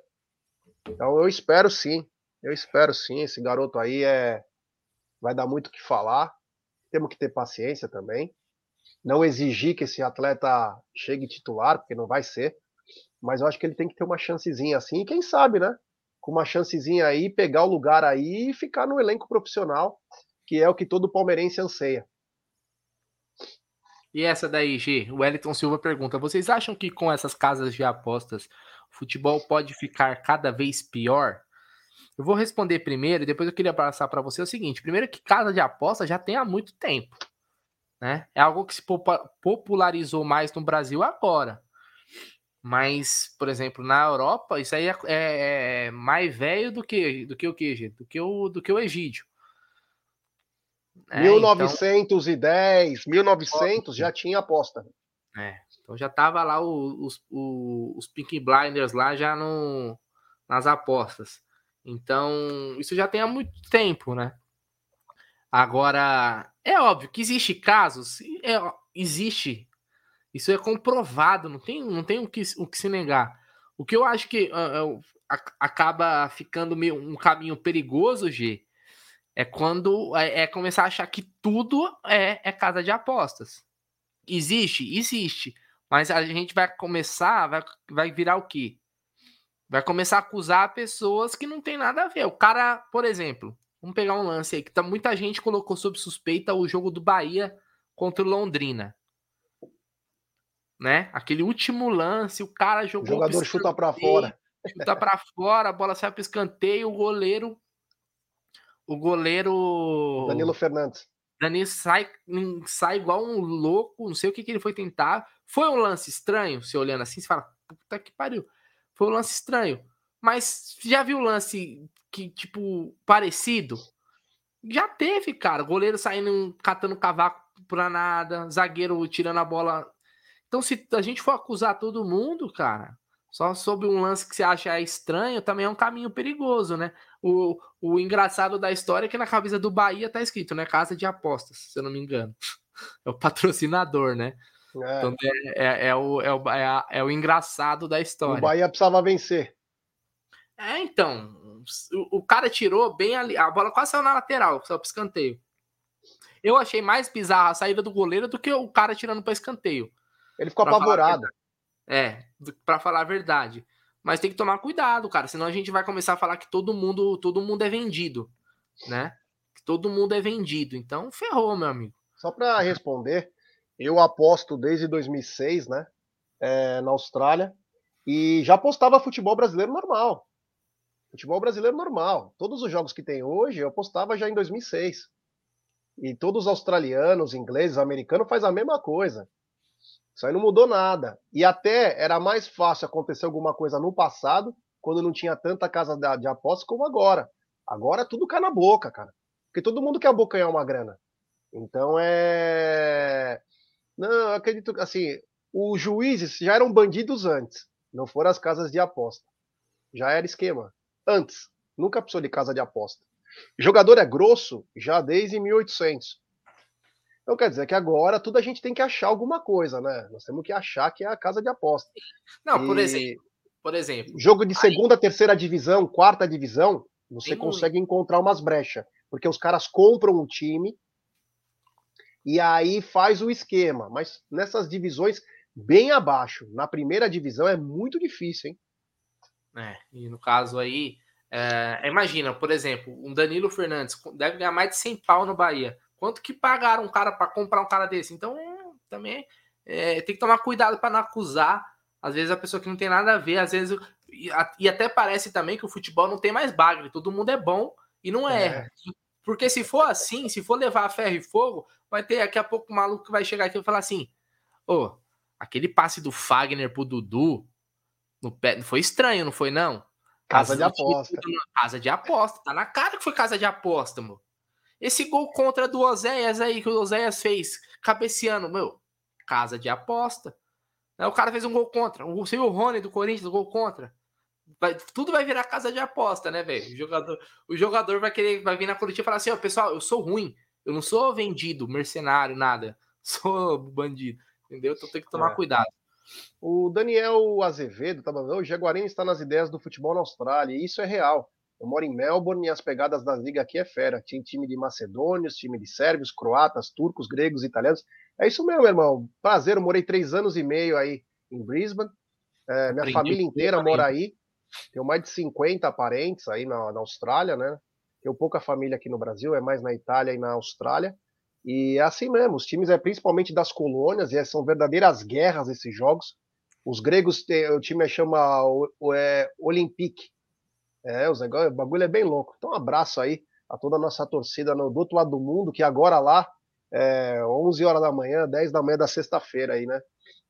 [SPEAKER 2] Então eu espero sim. Eu espero sim. Esse garoto aí é vai dar muito o que falar. Temos que ter paciência também. Não exigir que esse atleta chegue titular, porque não vai ser. Mas eu acho que ele tem que ter uma chancezinha assim. E quem sabe, né? Com uma chancezinha aí, pegar o lugar aí e ficar no elenco profissional, que é o que todo palmeirense anseia.
[SPEAKER 1] E essa daí, G, o Wellington Silva pergunta: vocês acham que com essas casas de apostas o futebol pode ficar cada vez pior? Eu vou responder primeiro e depois eu queria passar para você o seguinte: primeiro, que casa de aposta já tem há muito tempo. Né? É algo que se popularizou mais no Brasil agora. Mas, por exemplo, na Europa, isso aí é, é, é mais velho do que, do que o que, Do que o, do que o Egídio.
[SPEAKER 2] É, 1910, então... 1900 já tinha aposta.
[SPEAKER 1] É, então já tava lá os, os, os Pink Blinders lá já no, nas apostas. Então, isso já tem há muito tempo, né? Agora, é óbvio que existe casos, é, existe. Isso é comprovado, não tem, não tem o, que, o que se negar. O que eu acho que uh, acaba ficando meio um caminho perigoso, G, é quando é, é, começar a achar que tudo é, é casa de apostas. Existe? Existe. Mas a gente vai começar, vai, vai virar o quê? Vai começar a acusar pessoas que não tem nada a ver. O cara, por exemplo, vamos pegar um lance aí, que tá, muita gente colocou sob suspeita o jogo do Bahia contra o Londrina. Né? Aquele último lance, o cara jogou.
[SPEAKER 2] O jogador chuta para fora.
[SPEAKER 1] Chuta para fora, a bola sai para escanteio, o goleiro o goleiro.
[SPEAKER 2] Danilo Fernandes.
[SPEAKER 1] Danilo sai, sai igual um louco, não sei o que, que ele foi tentar. Foi um lance estranho, se olhando assim, você fala, puta que pariu. Foi um lance estranho. Mas já viu lance que, tipo, parecido? Já teve, cara. Goleiro saindo, catando cavaco pra nada, zagueiro tirando a bola. Então, se a gente for acusar todo mundo, cara, só sobre um lance que você acha estranho, também é um caminho perigoso, né? O, o engraçado da história é que na camisa do Bahia tá escrito, né? Casa de apostas, se eu não me engano. É o patrocinador, né? É. É, é, é, o, é, o, é, a, é o engraçado da história.
[SPEAKER 2] O Bahia precisava vencer.
[SPEAKER 1] É, então. O, o cara tirou bem ali. A bola quase saiu na lateral, só pro escanteio. Eu achei mais bizarra a saída do goleiro do que o cara tirando para escanteio.
[SPEAKER 2] Ele ficou apavorado.
[SPEAKER 1] É, para falar a verdade. Mas tem que tomar cuidado, cara, senão a gente vai começar a falar que todo mundo, todo mundo é vendido, né? Que todo mundo é vendido. Então, ferrou, meu amigo.
[SPEAKER 2] Só para responder, eu aposto desde 2006, né, é, na Austrália, e já apostava futebol brasileiro normal. Futebol brasileiro normal. Todos os jogos que tem hoje, eu apostava já em 2006. E todos os australianos, ingleses, americanos faz a mesma coisa. Isso aí não mudou nada. E até era mais fácil acontecer alguma coisa no passado, quando não tinha tanta casa de apostas como agora. Agora tudo cai na boca, cara. Porque todo mundo quer abocanhar uma grana. Então é. Não, eu acredito que assim, os juízes já eram bandidos antes. Não foram as casas de aposta. Já era esquema. Antes. Nunca precisou de casa de aposta. Jogador é grosso já desde 1800. Então quer dizer que agora tudo a gente tem que achar alguma coisa, né? Nós temos que achar que é a casa de aposta.
[SPEAKER 1] Não, e... por exemplo, por exemplo.
[SPEAKER 2] Jogo de segunda, aí... terceira divisão, quarta divisão, você tem consegue muito. encontrar umas brechas, porque os caras compram um time e aí faz o esquema. Mas nessas divisões bem abaixo, na primeira divisão é muito difícil, hein?
[SPEAKER 1] É, e no caso aí, é, imagina, por exemplo, um Danilo Fernandes deve ganhar mais de 100 pau no Bahia. Quanto que pagaram um cara para comprar um cara desse? Então, também é, tem que tomar cuidado para não acusar. Às vezes a pessoa que não tem nada a ver, às vezes. E, e até parece também que o futebol não tem mais bagre, todo mundo é bom e não é. é. Porque se for assim, se for levar a ferro e fogo, vai ter daqui a pouco um maluco que vai chegar aqui e falar assim: ô, oh, aquele passe do Fagner pro Dudu no pé, foi estranho, não foi não?
[SPEAKER 2] Casa, de aposta.
[SPEAKER 1] Casa de aposta. Tá na cara que foi casa de aposta, mano. Esse gol contra do Oséias aí, que o Oséias fez, cabeceando, meu, casa de aposta. O cara fez um gol contra. Você viu o Rony do Corinthians, gol contra. Vai, tudo vai virar casa de aposta, né, velho? O jogador, o jogador vai querer, vai vir na coletiva e falar assim: ó, pessoal, eu sou ruim. Eu não sou vendido, mercenário, nada. Sou bandido. Entendeu? Então tem que tomar é. cuidado.
[SPEAKER 2] O Daniel Azevedo tá falando: o Jaguarinho está nas ideias do futebol na Austrália, e isso é real. Eu moro em Melbourne e as pegadas da liga aqui é fera. Tinha time de macedônios, time de sérvios, croatas, turcos, gregos, italianos. É isso mesmo, meu irmão. Prazer, eu morei três anos e meio aí em Brisbane. É, minha Aprendi família inteira mora aí. Tenho mais de 50 parentes aí na, na Austrália, né? Tenho pouca família aqui no Brasil, é mais na Itália e na Austrália. E é assim mesmo, os times é principalmente das colônias, e são verdadeiras guerras esses jogos. Os gregos, o time chama o, é, Olympique, é, os o bagulho é bem louco. Então, um abraço aí a toda a nossa torcida no, do outro lado do mundo, que agora lá, é 11 horas da manhã, 10 da manhã da sexta-feira aí, né?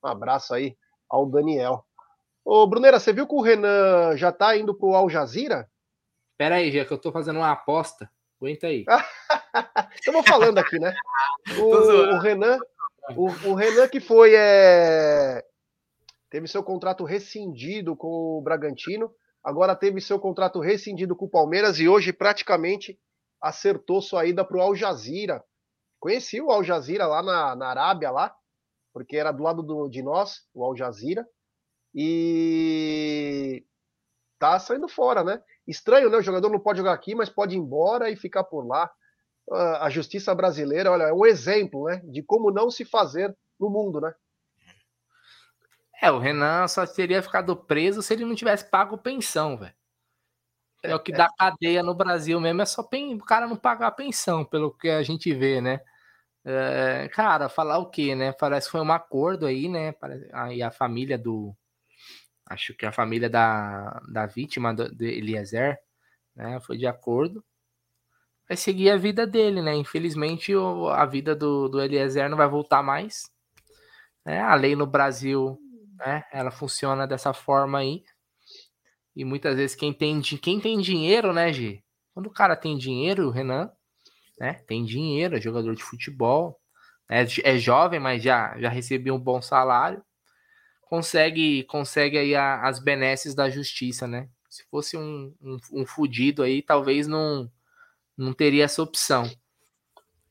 [SPEAKER 2] Um abraço aí ao Daniel. Ô, Brunera, você viu que o Renan já tá indo pro Al Jazeera?
[SPEAKER 1] Pera aí, já que eu tô fazendo uma aposta. Aguenta aí.
[SPEAKER 2] Estamos falando aqui, né? O, o Renan, o, o, Renan que foi é, teve seu contrato rescindido com o Bragantino, agora teve seu contrato rescindido com o Palmeiras e hoje praticamente acertou sua ida para o Al Jazeera. Conheci o Al Jazeera lá na, na Arábia, lá, porque era do lado do, de nós, o Al Jazeera, e tá saindo fora, né? Estranho, né? O jogador não pode jogar aqui, mas pode ir embora e ficar por lá. Ah, a justiça brasileira, olha, é um exemplo, né? De como não se fazer no mundo, né?
[SPEAKER 1] É, o Renan só teria ficado preso se ele não tivesse pago pensão, velho. É o que dá cadeia no Brasil mesmo, é só o cara não pagar a pensão, pelo que a gente vê, né? É, cara, falar o quê, né? Parece que foi um acordo aí, né? Aí a família do. Acho que a família da, da vítima do, de Eliezer, né? Foi de acordo. Vai seguir a vida dele, né? Infelizmente, o, a vida do, do Eliezer não vai voltar mais. Né? A lei no Brasil né? Ela funciona dessa forma aí. E muitas vezes quem tem, quem tem dinheiro, né, G? Quando o cara tem dinheiro, o Renan, né? Tem dinheiro, é jogador de futebol, é, é jovem, mas já, já recebeu um bom salário. Consegue, consegue aí a, as benesses da justiça, né? Se fosse um, um, um fudido aí, talvez não, não teria essa opção.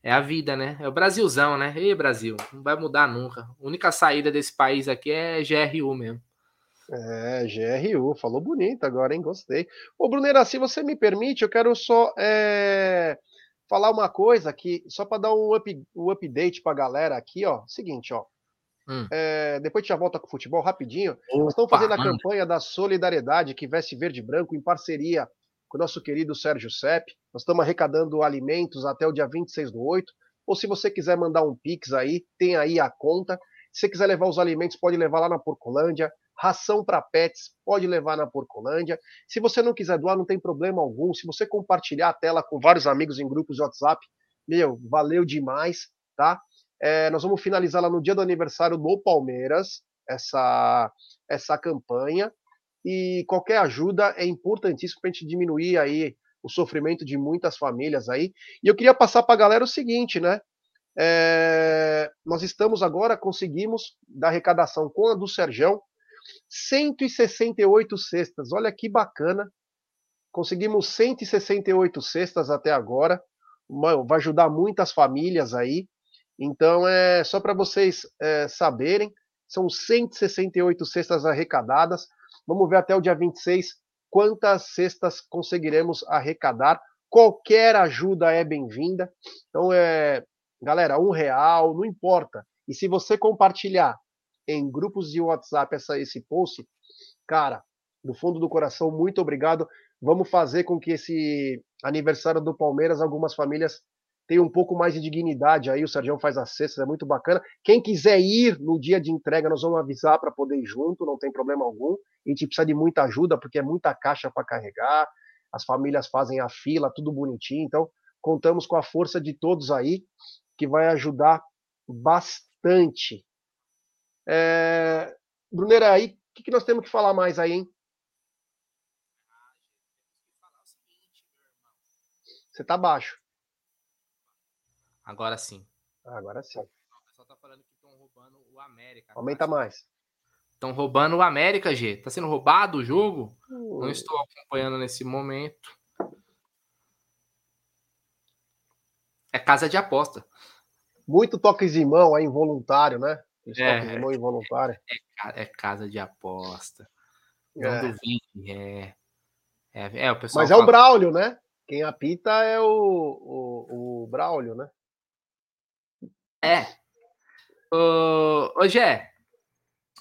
[SPEAKER 1] É a vida, né? É o Brasilzão, né? Ei, Brasil, não vai mudar nunca. A única saída desse país aqui é GRU mesmo.
[SPEAKER 2] É, GRU, falou bonito agora, hein? Gostei. Ô, Bruneira, se você me permite, eu quero só é, falar uma coisa aqui, só para dar um, up, um update pra galera aqui, ó. Seguinte, ó. Hum. É, depois a gente já volta com o futebol rapidinho. Opa, Nós estamos fazendo a mano. campanha da solidariedade que veste verde e branco em parceria com o nosso querido Sérgio Sepp. Nós estamos arrecadando alimentos até o dia 26 do 8. Ou se você quiser mandar um Pix aí, tem aí a conta. Se você quiser levar os alimentos, pode levar lá na Porcolândia. Ração para pets, pode levar na Porcolândia. Se você não quiser doar, não tem problema algum. Se você compartilhar a tela com vários amigos em grupos de WhatsApp, meu, valeu demais, tá? É, nós vamos finalizar lá no dia do aniversário do Palmeiras, essa, essa campanha e qualquer ajuda é importantíssimo para a gente diminuir aí o sofrimento de muitas famílias aí. E eu queria passar para a galera o seguinte, né? É, nós estamos agora, conseguimos, da arrecadação com a do Serjão, 168 cestas. Olha que bacana. Conseguimos 168 cestas até agora. Vai ajudar muitas famílias aí. Então, é só para vocês é, saberem, são 168 cestas arrecadadas. Vamos ver até o dia 26 quantas cestas conseguiremos arrecadar. Qualquer ajuda é bem-vinda. Então, é, galera, um real, não importa. E se você compartilhar em grupos de WhatsApp essa, esse post, cara, do fundo do coração, muito obrigado. Vamos fazer com que esse aniversário do Palmeiras, algumas famílias tem um pouco mais de dignidade aí, o Sérgio faz as cestas, é muito bacana. Quem quiser ir no dia de entrega, nós vamos avisar para poder ir junto, não tem problema algum. A gente precisa de muita ajuda, porque é muita caixa para carregar, as famílias fazem a fila, tudo bonitinho, então contamos com a força de todos aí, que vai ajudar bastante. É... Brunera, aí, o que, que nós temos que falar mais aí, hein? Você tá baixo.
[SPEAKER 1] Agora sim.
[SPEAKER 2] agora sim. O
[SPEAKER 1] pessoal tá falando que estão roubando o América.
[SPEAKER 2] Aumenta mais.
[SPEAKER 1] Estão roubando o América, G. Tá sendo roubado o jogo? Não hum. estou acompanhando nesse momento. É casa de aposta.
[SPEAKER 2] Muito toques de mão aí involuntário, né? É, toques de mão involuntário.
[SPEAKER 1] É, é casa de aposta. Não é. duvide, é. É, é, o pessoal
[SPEAKER 2] Mas é fala... o Braulio, né? Quem apita é o, o, o Braulio, né?
[SPEAKER 1] É. Ô, ô Gé,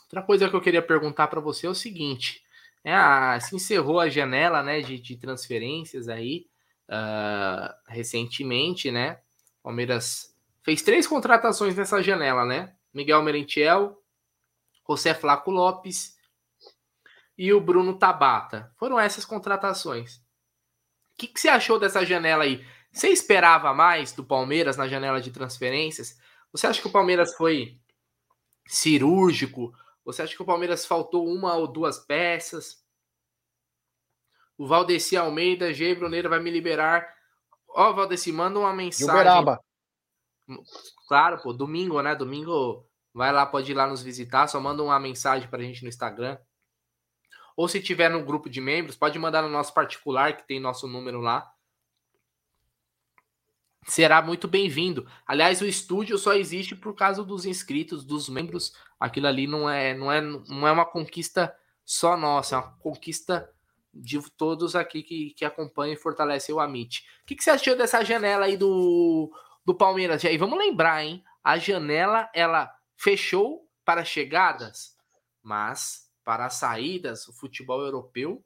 [SPEAKER 1] outra coisa que eu queria perguntar para você é o seguinte. É, a, se encerrou a janela né, de, de transferências aí uh, recentemente, né? Palmeiras fez três contratações nessa janela, né? Miguel Merentiel, José Flaco Lopes e o Bruno Tabata. Foram essas contratações. O que, que você achou dessa janela aí? Você esperava mais do Palmeiras na janela de transferências? Você acha que o Palmeiras foi cirúrgico? Você acha que o Palmeiras faltou uma ou duas peças? O Valdeci Almeida, G. Bruneira vai me liberar. Ó, oh, Valdeci, manda uma mensagem. Uberaba. Claro, pô, domingo, né? Domingo vai lá, pode ir lá nos visitar. Só manda uma mensagem pra gente no Instagram. Ou se tiver no grupo de membros, pode mandar no nosso particular, que tem nosso número lá. Será muito bem-vindo. Aliás, o estúdio só existe por causa dos inscritos, dos membros. Aquilo ali não é, não é, não é uma conquista só nossa, é uma conquista de todos aqui que, que acompanham e fortalecem o Amit. O que, que você achou dessa janela aí do, do Palmeiras? E aí, vamos lembrar, hein? A janela, ela fechou para chegadas, mas para as saídas, o futebol europeu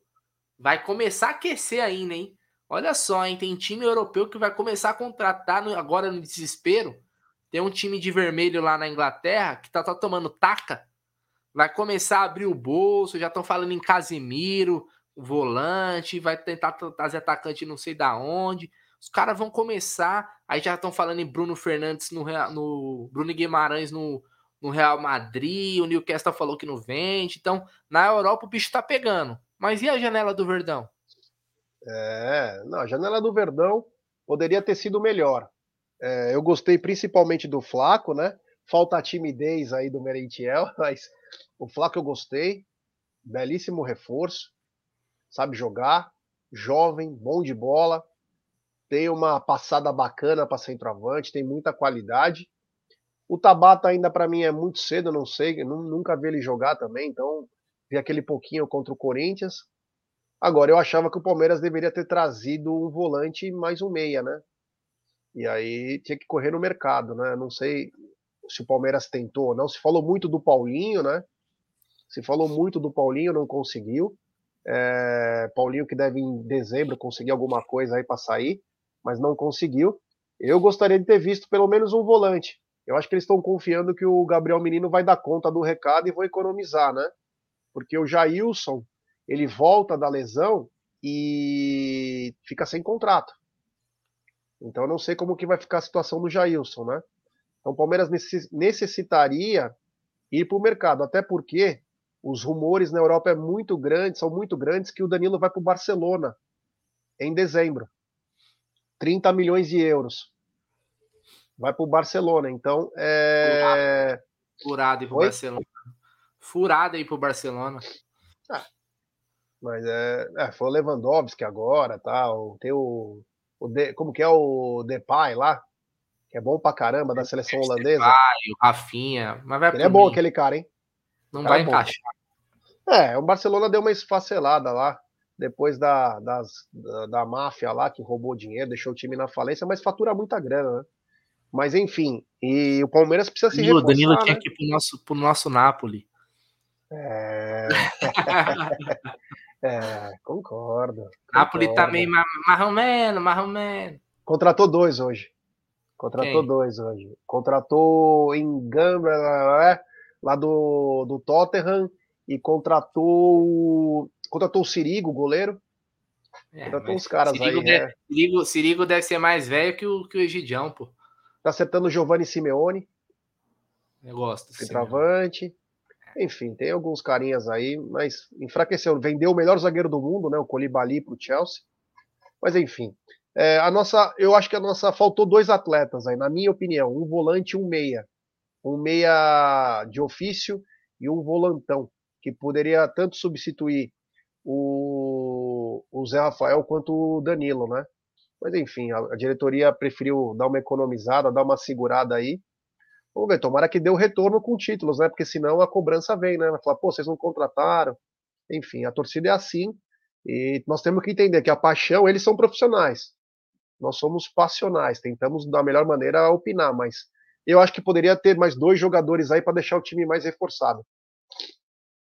[SPEAKER 1] vai começar a aquecer ainda, hein? Olha só, hein? Tem time europeu que vai começar a contratar no, agora no desespero. Tem um time de vermelho lá na Inglaterra que tá, tá tomando taca. Vai começar a abrir o bolso, já estão falando em Casemiro, volante, vai tentar trazer atacante não sei da onde. Os caras vão começar, aí já estão falando em Bruno Fernandes no, no Bruno Guimarães no, no Real Madrid, o Newcastle falou que não vende. Então, na Europa o bicho tá pegando. Mas e a janela do Verdão?
[SPEAKER 2] É, não, a janela do Verdão poderia ter sido melhor. É, eu gostei principalmente do Flaco, né? Falta a timidez aí do Merentiel, mas o Flaco eu gostei. Belíssimo reforço. Sabe jogar, jovem, bom de bola, tem uma passada bacana para centroavante, tem muita qualidade. O Tabata ainda para mim é muito cedo, não sei, nunca vi ele jogar também, então vi aquele pouquinho contra o Corinthians. Agora eu achava que o Palmeiras deveria ter trazido um volante mais um meia, né? E aí tinha que correr no mercado, né? Não sei se o Palmeiras tentou ou não. Se falou muito do Paulinho, né? Se falou muito do Paulinho, não conseguiu. É, Paulinho que deve em dezembro conseguir alguma coisa aí para sair, mas não conseguiu. Eu gostaria de ter visto pelo menos um volante. Eu acho que eles estão confiando que o Gabriel Menino vai dar conta do recado e vão economizar, né? Porque o Jailson, ele volta da lesão e fica sem contrato. Então eu não sei como que vai ficar a situação do Jailson, né? Então o Palmeiras necessitaria ir para o mercado, até porque os rumores na Europa é muito grandes, são muito grandes que o Danilo vai para o Barcelona em dezembro. 30 milhões de euros vai para o Barcelona. Então, é.
[SPEAKER 1] Furado ir para o Barcelona. Furado ir para o Barcelona.
[SPEAKER 2] Ah, mas é, é, foi o Lewandowski agora, tal. Tem o, o De, como que é o Depay lá, que é bom pra caramba da seleção holandesa. Depay,
[SPEAKER 1] o Rafinha, mas vai
[SPEAKER 2] Ele é bom aquele cara, hein?
[SPEAKER 1] Não cara vai é encaixar.
[SPEAKER 2] É, o Barcelona deu uma esfacelada lá depois da, das, da, da máfia lá que roubou dinheiro, deixou o time na falência, mas fatura muita grana, né? Mas enfim, e o Palmeiras precisa se Danilo, reforçar,
[SPEAKER 1] Danilo né? tinha que ir pro nosso, pro nosso Napoli.
[SPEAKER 2] É... é, concordo.
[SPEAKER 1] Napoli concordo. tá marromeno, marromeno.
[SPEAKER 2] Contratou dois hoje. Contratou Quem? dois hoje. Contratou em Gambra, lá do, do Tottenham, e contratou contratou o Sirigo, goleiro.
[SPEAKER 1] É, contratou uns caras Sirigo aí. Deve, é. Sirigo, Sirigo deve ser mais velho que o, que o Egidião, pô.
[SPEAKER 2] Tá acertando o Giovanni Simeone.
[SPEAKER 1] Eu gosto.
[SPEAKER 2] Centroavante. Enfim, tem alguns carinhas aí, mas enfraqueceu. Vendeu o melhor zagueiro do mundo, né? O Colibali pro Chelsea. Mas enfim. É, a nossa, eu acho que a nossa faltou dois atletas aí, na minha opinião, um volante e um meia, um meia de ofício e um volantão. que poderia tanto substituir o, o Zé Rafael quanto o Danilo, né? Mas enfim, a, a, diretoria preferiu dar uma economizada, dar uma segurada aí. Vamos ver, tomara que dê o retorno com títulos, né? Porque senão a cobrança vem, né? Vai falar, pô, vocês não contrataram. Enfim, a torcida é assim. E nós temos que entender que a paixão, eles são profissionais. Nós somos passionais, tentamos da melhor maneira opinar, mas eu acho que poderia ter mais dois jogadores aí para deixar o time mais reforçado.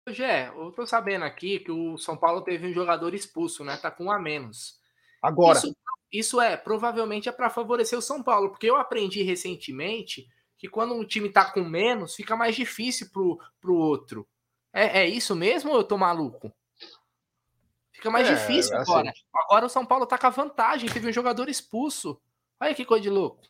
[SPEAKER 1] Gé, eu tô sabendo aqui que o São Paulo teve um jogador expulso, né? Tá com um a menos.
[SPEAKER 2] Agora.
[SPEAKER 1] Isso, isso é, provavelmente é para favorecer o São Paulo, porque eu aprendi recentemente que quando um time tá com menos, fica mais difícil pro, pro outro. É, é isso mesmo ou eu tô maluco? Fica mais é, difícil assim, agora. Agora o São Paulo tá com a vantagem, teve um jogador expulso. Olha que coisa de louco.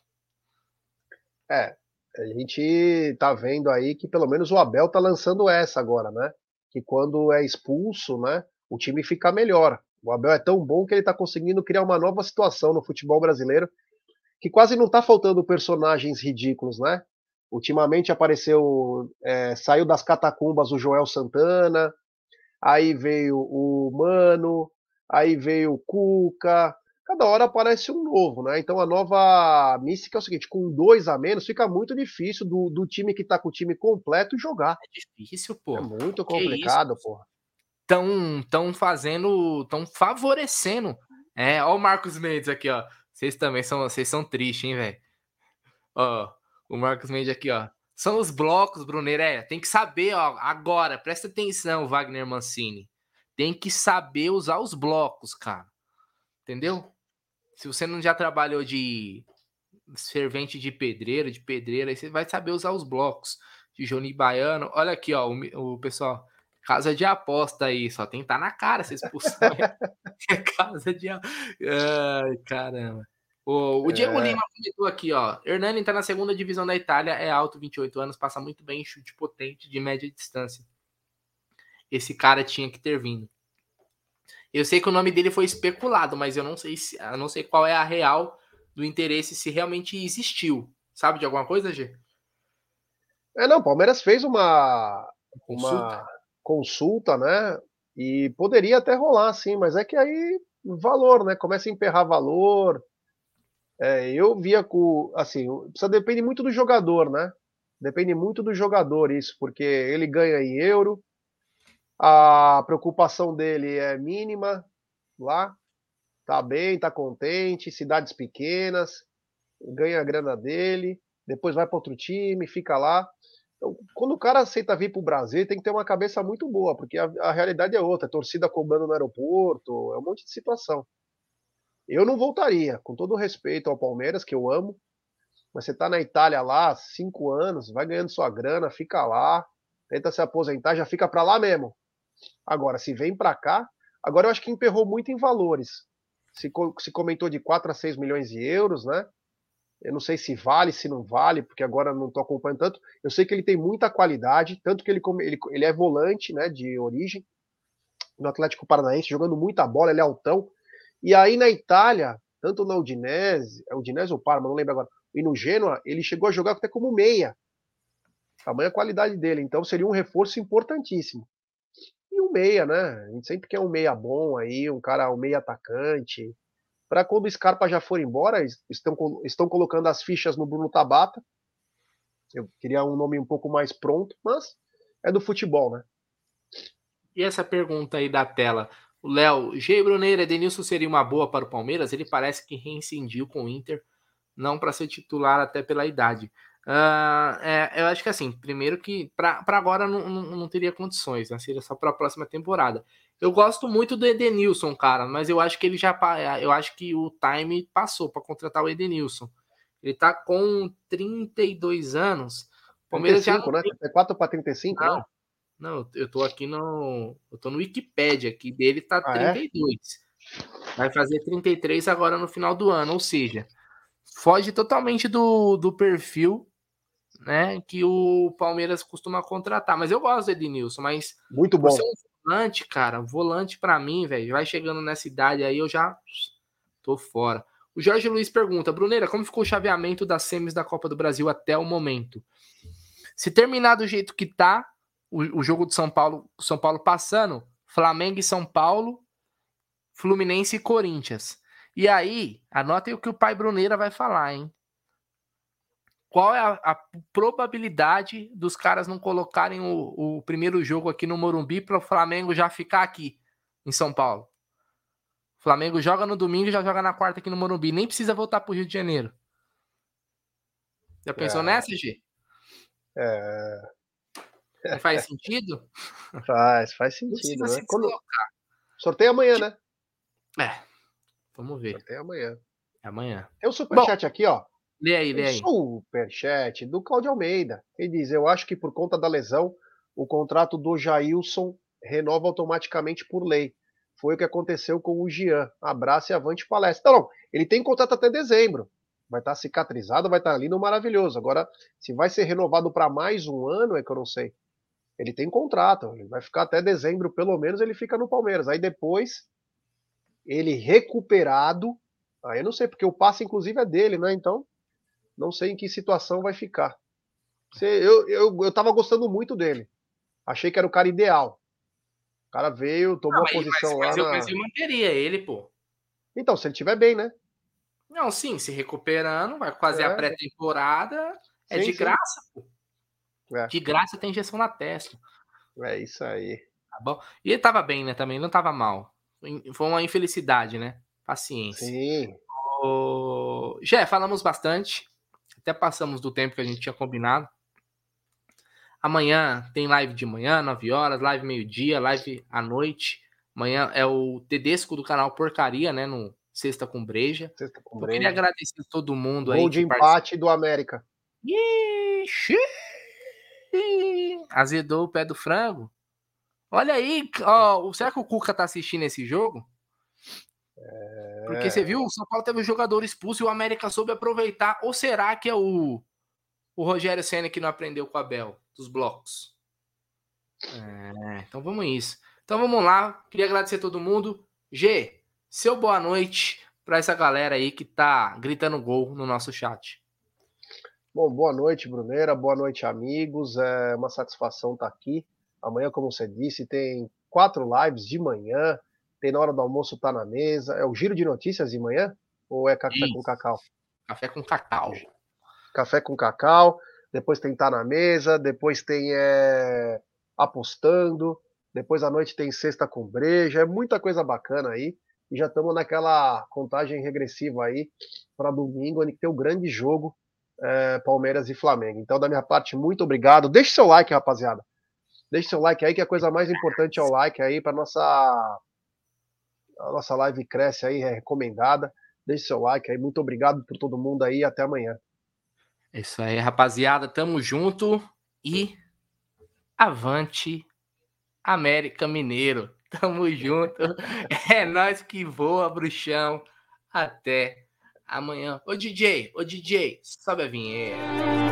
[SPEAKER 2] É, a gente tá vendo aí que pelo menos o Abel tá lançando essa agora, né? Que quando é expulso, né, o time fica melhor. O Abel é tão bom que ele tá conseguindo criar uma nova situação no futebol brasileiro, que quase não tá faltando personagens ridículos, né? Ultimamente apareceu, é, saiu das catacumbas o Joel Santana, aí veio o Mano, aí veio o Cuca, cada hora aparece um novo, né? Então a nova mística é o seguinte: com dois a menos, fica muito difícil do, do time que tá com o time completo jogar.
[SPEAKER 1] É difícil, pô.
[SPEAKER 2] É muito complicado, pô.
[SPEAKER 1] Tão, tão fazendo, tão favorecendo. É, ó o Marcos Mendes aqui, ó. Vocês também são, vocês são tristes, hein, velho? Ó, o Marcos Mendes aqui, ó. São os blocos, Bruneira. É, tem que saber, ó. Agora, presta atenção, Wagner Mancini. Tem que saber usar os blocos, cara. Entendeu? Se você não já trabalhou de servente de pedreiro, de pedreira, aí você vai saber usar os blocos de Johnny Baiano. Olha aqui, ó, o, o pessoal, casa de aposta aí, só tem que estar tá na cara essa expulsão. é casa de Ai, caramba. O, o Diego é... Lima comentou aqui, ó. Hernani tá na segunda divisão da Itália, é alto, 28 anos, passa muito bem, chute potente de média distância. Esse cara tinha que ter vindo. Eu sei que o nome dele foi especulado, mas eu não sei se, eu não sei qual é a real do interesse se realmente existiu. Sabe de alguma coisa, G?
[SPEAKER 2] É, não, o Palmeiras fez uma uma consulta, né? E poderia até rolar, sim, mas é que aí valor, né? Começa a emperrar valor. É, eu via com, assim, precisa depende muito do jogador, né? Depende muito do jogador isso, porque ele ganha em euro, a preocupação dele é mínima lá, tá bem, tá contente, cidades pequenas, ganha a grana dele, depois vai para outro time, fica lá. Então, quando o cara aceita vir para o Brasil, tem que ter uma cabeça muito boa, porque a, a realidade é outra, torcida cobrando no aeroporto, é um monte de situação. Eu não voltaria, com todo respeito ao Palmeiras, que eu amo, mas você tá na Itália lá, cinco anos, vai ganhando sua grana, fica lá, tenta se aposentar, já fica para lá mesmo. Agora, se vem para cá, agora eu acho que emperrou muito em valores. Se, se comentou de 4 a 6 milhões de euros, né? Eu não sei se vale, se não vale, porque agora não estou acompanhando tanto. Eu sei que ele tem muita qualidade, tanto que ele, ele, ele é volante, né, de origem, no Atlético Paranaense, jogando muita bola, ele é altão. E aí na Itália, tanto na Udinese, é Udinese ou Parma, não lembro agora, e no Genoa, ele chegou a jogar até como meia. Tamanha qualidade dele, então seria um reforço importantíssimo um meia, né? A gente sempre quer um meia bom aí, um cara, um meia atacante. Para quando o Scarpa já for embora, estão, estão colocando as fichas no Bruno Tabata. Eu queria um nome um pouco mais pronto, mas é do futebol, né?
[SPEAKER 1] E essa pergunta aí da tela. O Léo, G. Bruneira, Denilson seria uma boa para o Palmeiras? Ele parece que reincidiu com o Inter, não para ser titular até pela idade. Uh, é, eu acho que assim, primeiro que para agora não, não, não, teria condições, né? Seria só para a próxima temporada. Eu gosto muito do Edenilson, cara, mas eu acho que ele já eu acho que o time passou para contratar o Edenilson. Ele tá com 32 anos.
[SPEAKER 2] Palmeiras 35, já... né? É 4 para 35,
[SPEAKER 1] não. Né? Não, eu tô aqui no eu tô no Wikipedia aqui dele tá ah, 32. É? Vai fazer 33 agora no final do ano, ou seja, foge totalmente do, do perfil né, que o Palmeiras costuma contratar. Mas eu gosto do Ednilson, mas
[SPEAKER 2] muito bom. Você é
[SPEAKER 1] um volante, cara, volante para mim, velho, vai chegando nessa idade aí eu já tô fora. O Jorge Luiz pergunta: "Bruneira, como ficou o chaveamento das semis da Copa do Brasil até o momento?" Se terminar do jeito que tá, o, o jogo do São Paulo, São Paulo passando, Flamengo e São Paulo, Fluminense e Corinthians. E aí, anotem o que o pai Bruneira vai falar, hein? Qual é a, a probabilidade dos caras não colocarem o, o primeiro jogo aqui no Morumbi para o Flamengo já ficar aqui em São Paulo? O Flamengo joga no domingo e já joga na quarta aqui no Morumbi. Nem precisa voltar para o Rio de Janeiro. Já pensou é. nessa, G?
[SPEAKER 2] É.
[SPEAKER 1] Não faz sentido?
[SPEAKER 2] Faz, faz sentido, né? Quando... Sorteio amanhã, né?
[SPEAKER 1] É. Vamos ver.
[SPEAKER 2] Sorteio amanhã.
[SPEAKER 1] É amanhã.
[SPEAKER 2] Tem um superchat aqui, ó.
[SPEAKER 1] Lê aí, lê aí.
[SPEAKER 2] Superchat do Claudio Almeida. Ele diz: Eu acho que por conta da lesão, o contrato do Jailson renova automaticamente por lei. Foi o que aconteceu com o Gian. Abraço e avante palestra. Então, não, ele tem contrato até dezembro. Vai estar tá cicatrizado, vai estar tá lindo, maravilhoso. Agora, se vai ser renovado para mais um ano, é que eu não sei. Ele tem contrato, ele vai ficar até dezembro, pelo menos ele fica no Palmeiras. Aí depois, ele recuperado, aí eu não sei, porque o passe, inclusive, é dele, né? Então, não sei em que situação vai ficar. Eu, eu, eu tava gostando muito dele. Achei que era o cara ideal. O cara veio, tomou não, a posição mas, lá.
[SPEAKER 1] Mas, na... eu manteria ele, pô.
[SPEAKER 2] Então, se ele estiver bem, né?
[SPEAKER 1] Não, sim, se recuperando, vai fazer é. a pré-temporada. É sim, de graça, sim. pô. É. De graça tem injeção na testa.
[SPEAKER 2] É isso aí.
[SPEAKER 1] Tá bom. E ele tava bem, né? Também não tava mal. Foi uma infelicidade, né? Paciência.
[SPEAKER 2] Sim.
[SPEAKER 1] O... Jé, falamos bastante. Até passamos do tempo que a gente tinha combinado. Amanhã tem live de manhã, 9 horas, live meio-dia, live à noite. Amanhã é o Tedesco do canal Porcaria, né? No Sexta com Breja.
[SPEAKER 2] Sexta com
[SPEAKER 1] Breja. Eu queria agradecer a todo mundo
[SPEAKER 2] Gol
[SPEAKER 1] aí.
[SPEAKER 2] Gol de empate do América.
[SPEAKER 1] Ixi! Azedou o pé do frango. Olha aí, ó, será que o Cuca tá assistindo esse jogo? É... Porque você viu, o São Paulo teve um jogador expulso e o América soube aproveitar. Ou será que é o, o Rogério Senna que não aprendeu com a Bel dos blocos? É, então vamos isso. Então vamos lá. Queria agradecer a todo mundo. G, seu boa noite para essa galera aí que tá gritando gol no nosso chat.
[SPEAKER 2] Bom, boa noite, Bruneira. Boa noite, amigos. É uma satisfação estar tá aqui. Amanhã, como você disse, tem quatro lives de manhã tem na hora do almoço, tá na mesa. É o giro de notícias de manhã? Ou é café Isso. com cacau?
[SPEAKER 1] Café com cacau.
[SPEAKER 2] Café com cacau. Depois tem tá na mesa. Depois tem é, apostando. Depois à noite tem sexta com breja. É muita coisa bacana aí. E já estamos naquela contagem regressiva aí para domingo, onde tem o grande jogo é, Palmeiras e Flamengo. Então, da minha parte, muito obrigado. Deixe seu like, rapaziada. Deixe seu like aí, que a coisa mais importante é o like aí para nossa a nossa live cresce aí, é recomendada. Deixe seu like aí. Muito obrigado por todo mundo aí. Até amanhã.
[SPEAKER 1] É isso aí, rapaziada. Tamo junto e avante América Mineiro. Tamo junto. É nós que voa, bruxão. Até amanhã. Ô DJ, ô DJ, sobe a vinheta.